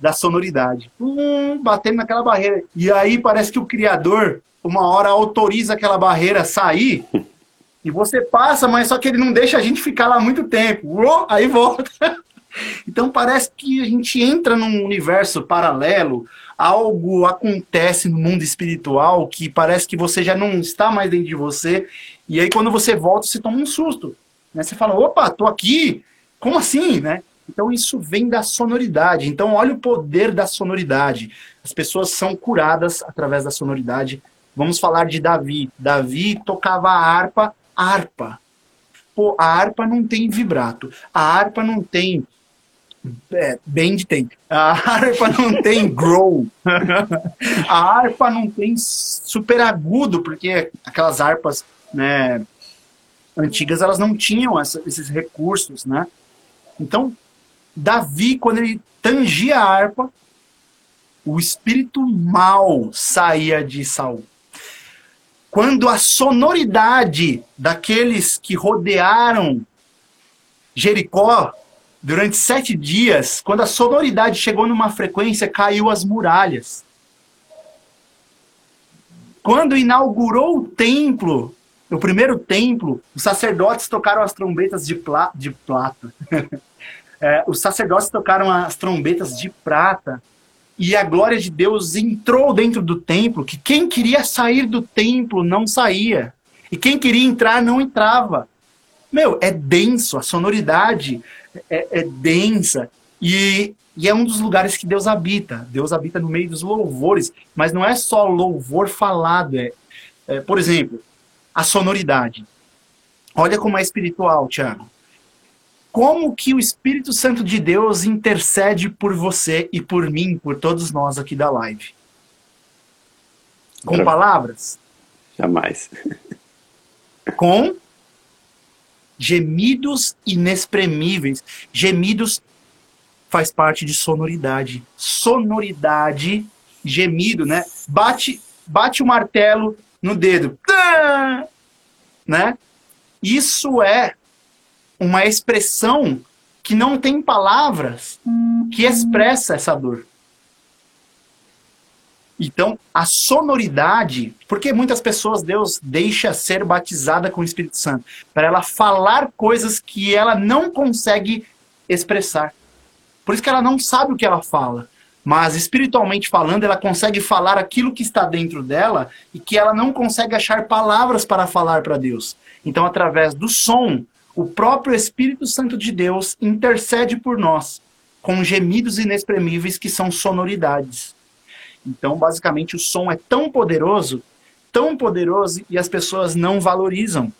da sonoridade. Hum, batendo naquela barreira. E aí parece que o criador uma hora autoriza aquela barreira sair e você passa, mas só que ele não deixa a gente ficar lá muito tempo. Uou, aí volta. Então parece que a gente entra num universo paralelo, algo acontece no mundo espiritual que parece que você já não está mais dentro de você, e aí quando você volta, você toma um susto. Né? Você fala, opa, tô aqui, como assim, né? Então isso vem da sonoridade. Então olha o poder da sonoridade. As pessoas são curadas através da sonoridade Vamos falar de Davi. Davi tocava a harpa, harpa. Pô, a harpa não tem vibrato. A harpa não tem. É, bend tem. A harpa não tem grow. a harpa não tem super agudo, porque aquelas harpas né, antigas elas não tinham essa, esses recursos, né? Então, Davi, quando ele tangia a harpa, o espírito mal saía de Saul quando a sonoridade daqueles que rodearam Jericó durante sete dias, quando a sonoridade chegou numa frequência, caiu as muralhas. Quando inaugurou o templo, o primeiro templo, os sacerdotes tocaram as trombetas de, pla de plata. é, os sacerdotes tocaram as trombetas de prata e a glória de Deus entrou dentro do templo, que quem queria sair do templo não saía. E quem queria entrar não entrava. Meu, é denso, a sonoridade é, é densa. E, e, é um dos lugares que Deus habita. Deus habita no meio dos louvores. Mas não é só louvor falado. É, é por exemplo, a sonoridade. Olha como é espiritual, Tiago como que o Espírito Santo de Deus intercede por você e por mim, por todos nós aqui da live? Com palavras? Jamais. Com gemidos inexprimíveis. Gemidos faz parte de sonoridade. Sonoridade, gemido, né? Bate, bate o martelo no dedo. Né? Isso é uma expressão que não tem palavras que expressa essa dor. Então, a sonoridade, porque muitas pessoas Deus deixa ser batizada com o Espírito Santo, para ela falar coisas que ela não consegue expressar. Por isso que ela não sabe o que ela fala. mas espiritualmente falando, ela consegue falar aquilo que está dentro dela e que ela não consegue achar palavras para falar para Deus. Então, através do som, o próprio Espírito Santo de Deus intercede por nós com gemidos inexprimíveis que são sonoridades. Então, basicamente, o som é tão poderoso, tão poderoso, e as pessoas não valorizam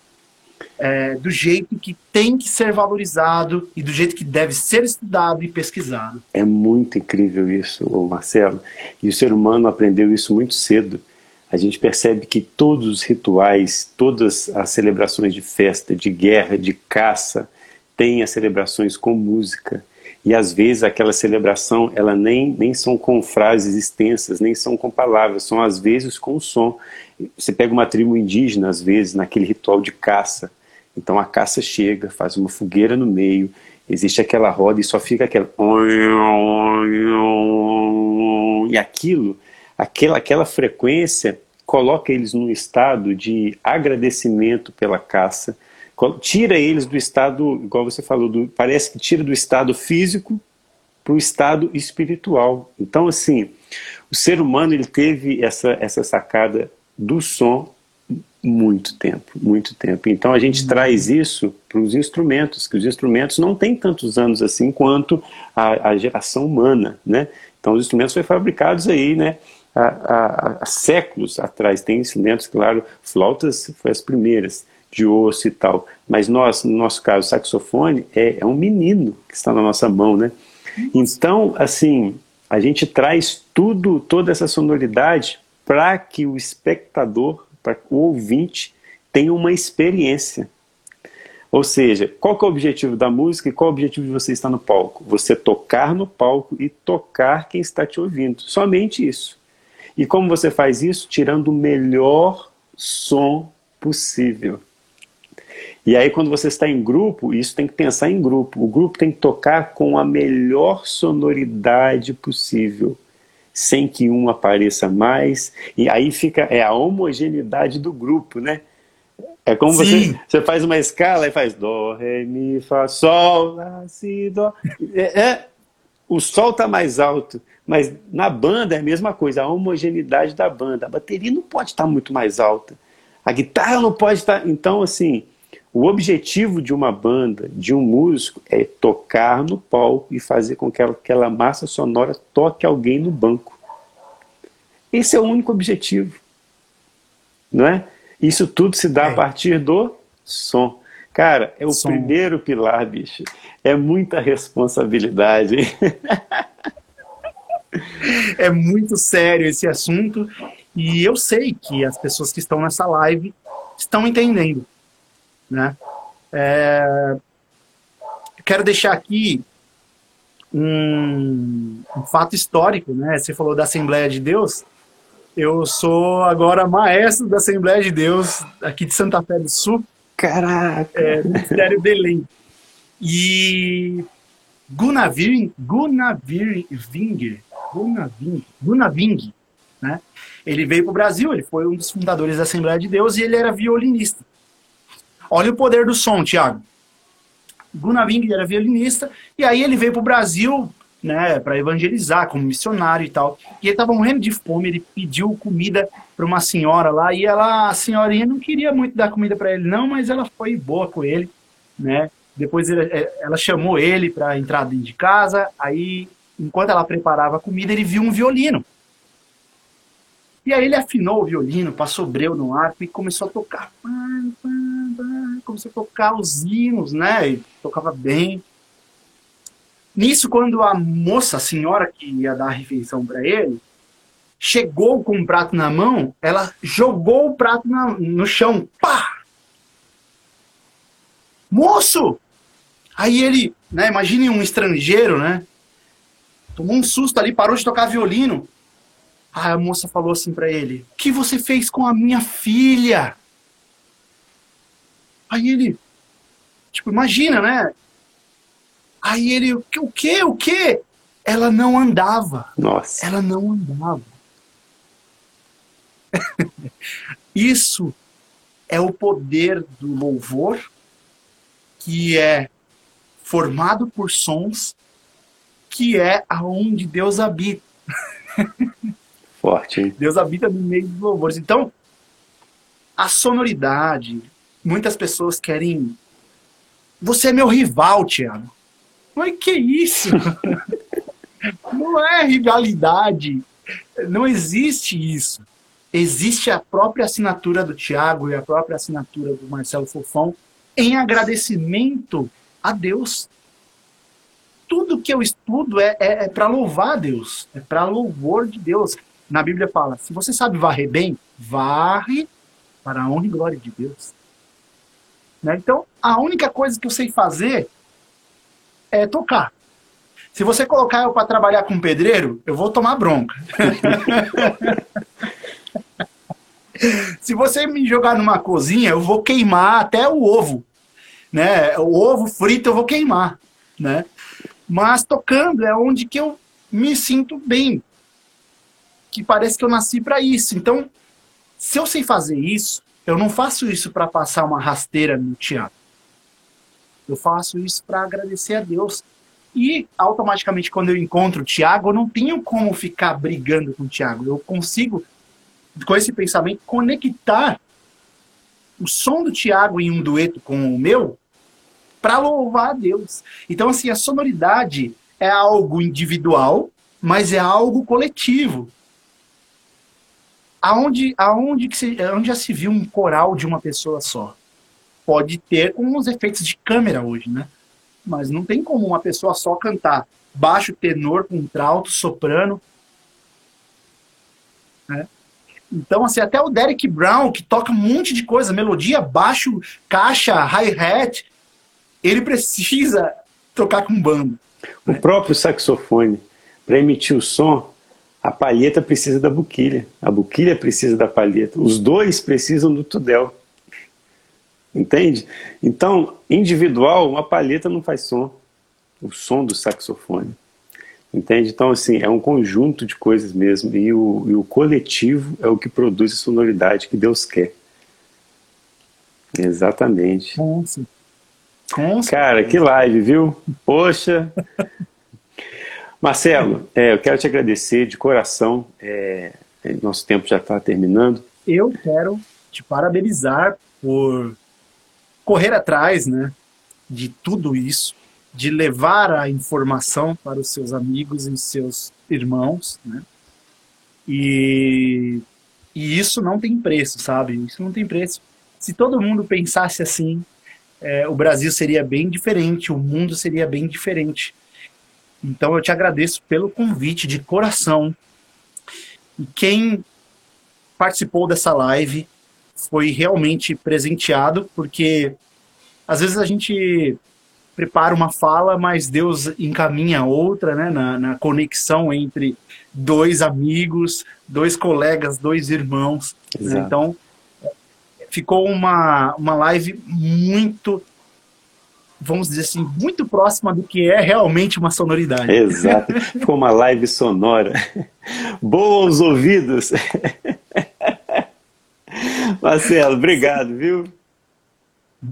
é, do jeito que tem que ser valorizado e do jeito que deve ser estudado e pesquisado. É muito incrível isso, Marcelo. E o ser humano aprendeu isso muito cedo. A gente percebe que todos os rituais, todas as celebrações de festa, de guerra, de caça, têm as celebrações com música. E às vezes aquela celebração, ela nem, nem são com frases extensas, nem são com palavras, são às vezes com som. Você pega uma tribo indígena, às vezes, naquele ritual de caça, então a caça chega, faz uma fogueira no meio, existe aquela roda e só fica aquela. E aquilo, aquela, aquela frequência, coloca eles num estado de agradecimento pela caça, tira eles do estado, igual você falou, do, parece que tira do estado físico para o estado espiritual. Então, assim, o ser humano ele teve essa, essa sacada do som muito tempo, muito tempo. Então a gente uhum. traz isso para os instrumentos, que os instrumentos não têm tantos anos assim quanto a, a geração humana, né? Então os instrumentos foram fabricados aí, né? Há, há, há, séculos atrás. Tem instrumentos, claro, flautas foi as primeiras, de osso e tal. Mas nós, no nosso caso, saxofone é, é um menino que está na nossa mão, né? Então, assim, a gente traz tudo, toda essa sonoridade para que o espectador para o ouvinte tenha uma experiência. Ou seja, qual é o objetivo da música e qual é o objetivo de você estar no palco? Você tocar no palco e tocar quem está te ouvindo. Somente isso. E como você faz isso? Tirando o melhor som possível. E aí, quando você está em grupo, isso tem que pensar em grupo. O grupo tem que tocar com a melhor sonoridade possível sem que um apareça mais. E aí fica é a homogeneidade do grupo, né? É como você, você faz uma escala e faz dó, ré, mi, fá, sol, lá, si, dó. É, é, o sol tá mais alto, mas na banda é a mesma coisa, a homogeneidade da banda. A bateria não pode estar muito mais alta. A guitarra não pode estar. Então, assim, o objetivo de uma banda, de um músico, é tocar no palco e fazer com que aquela massa sonora toque alguém no banco. Esse é o único objetivo. Não é? Isso tudo se dá é. a partir do som. Cara, é o som. primeiro pilar, bicho. É muita responsabilidade. é muito sério esse assunto. E eu sei que as pessoas que estão nessa live estão entendendo né? É, quero deixar aqui um, um, fato histórico, né? Você falou da Assembleia de Deus. Eu sou agora maestro da Assembleia de Deus aqui de Santa Fé do Sul. Caraca! É, Ministério Belém. E Gunavir, Gunavir Vinger, Gunaving, Gunaving, né? Ele veio para o Brasil, ele foi um dos fundadores da Assembleia de Deus e ele era violinista. Olha o poder do som, Tiago. Gunaving era violinista, e aí ele veio para o Brasil né, para evangelizar como missionário e tal. E ele estava morrendo de fome, ele pediu comida para uma senhora lá, e ela, a senhorinha não queria muito dar comida para ele, não, mas ela foi boa com ele, né? Depois ele, é, ela chamou ele para entrar dentro de casa, aí, enquanto ela preparava a comida, ele viu um violino. E aí ele afinou o violino, passou breu no arco e começou a tocar. Começou a tocar os hinos, né? E tocava bem. Nisso, quando a moça, a senhora que ia dar a refeição para ele, chegou com o prato na mão, ela jogou o prato na, no chão. Pá! Moço! Aí ele, né? Imagine um estrangeiro, né? Tomou um susto ali, parou de tocar violino. Aí a moça falou assim para ele: O que você fez com a minha filha? Aí ele, tipo, imagina, né? Aí ele, o que, o que? Ela não andava. Nossa. Ela não andava. Isso é o poder do louvor, que é formado por sons, que é aonde Deus habita Forte, hein? Deus habita no meio dos louvores. Então, a sonoridade, muitas pessoas querem. Você é meu rival, Tiago. Mas que isso? não é rivalidade. Não existe isso. Existe a própria assinatura do Tiago e a própria assinatura do Marcelo Fofão em agradecimento a Deus. Tudo que eu estudo é, é, é para louvar a Deus, é para louvor de Deus. Na Bíblia fala: se você sabe varrer bem, varre para a honra e glória de Deus. Né? Então, a única coisa que eu sei fazer é tocar. Se você colocar eu para trabalhar com pedreiro, eu vou tomar bronca. Se você me jogar numa cozinha, eu vou queimar até o ovo. Né? O ovo frito eu vou queimar. Né? Mas tocando é onde que eu me sinto bem. Que parece que eu nasci para isso. Então, se eu sei fazer isso, eu não faço isso para passar uma rasteira no teatro. Eu faço isso para agradecer a Deus. E automaticamente, quando eu encontro o Tiago, eu não tenho como ficar brigando com o Tiago. Eu consigo, com esse pensamento, conectar o som do Tiago em um dueto com o meu para louvar a Deus. Então, assim, a sonoridade é algo individual, mas é algo coletivo. Aonde, aonde, que se, aonde já se viu um coral de uma pessoa só? Pode ter com os efeitos de câmera hoje, né? Mas não tem como uma pessoa só cantar baixo, tenor, contralto, soprano. Né? Então, assim, até o Derek Brown, que toca um monte de coisa, melodia, baixo, caixa, hi-hat, ele precisa tocar com banda. O né? próprio saxofone, para emitir o som, a palheta precisa da buquilha, a buquilha precisa da palheta, os dois precisam do tudel. Entende? Então, individual, uma palheta não faz som, o som do saxofone. Entende? Então, assim, é um conjunto de coisas mesmo, e o, e o coletivo é o que produz a sonoridade que Deus quer. Exatamente. Nossa. Cara, que live, viu? Poxa. Marcelo, é, eu quero te agradecer de coração. É, nosso tempo já está terminando. Eu quero te parabenizar por correr atrás, né, de tudo isso, de levar a informação para os seus amigos e seus irmãos, né? E, e isso não tem preço, sabe? Isso não tem preço. Se todo mundo pensasse assim, é, o Brasil seria bem diferente, o mundo seria bem diferente. Então eu te agradeço pelo convite de coração. E quem participou dessa live foi realmente presenteado, porque às vezes a gente prepara uma fala, mas Deus encaminha outra, né, na, na conexão entre dois amigos, dois colegas, dois irmãos. Né? Então, ficou uma, uma live muito vamos dizer assim, muito próxima do que é realmente uma sonoridade. Exato. Ficou uma live sonora. Boa aos ouvidos. Marcelo, obrigado, viu?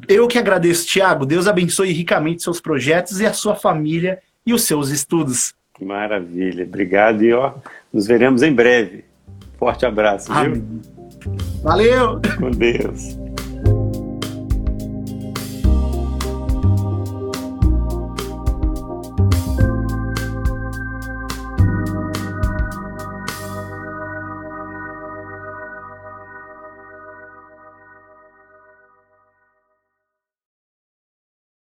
Eu que agradeço, Tiago. Deus abençoe ricamente seus projetos e a sua família e os seus estudos. Maravilha. Obrigado e ó, nos veremos em breve. Forte abraço, Amém. viu? Valeu! Com Deus.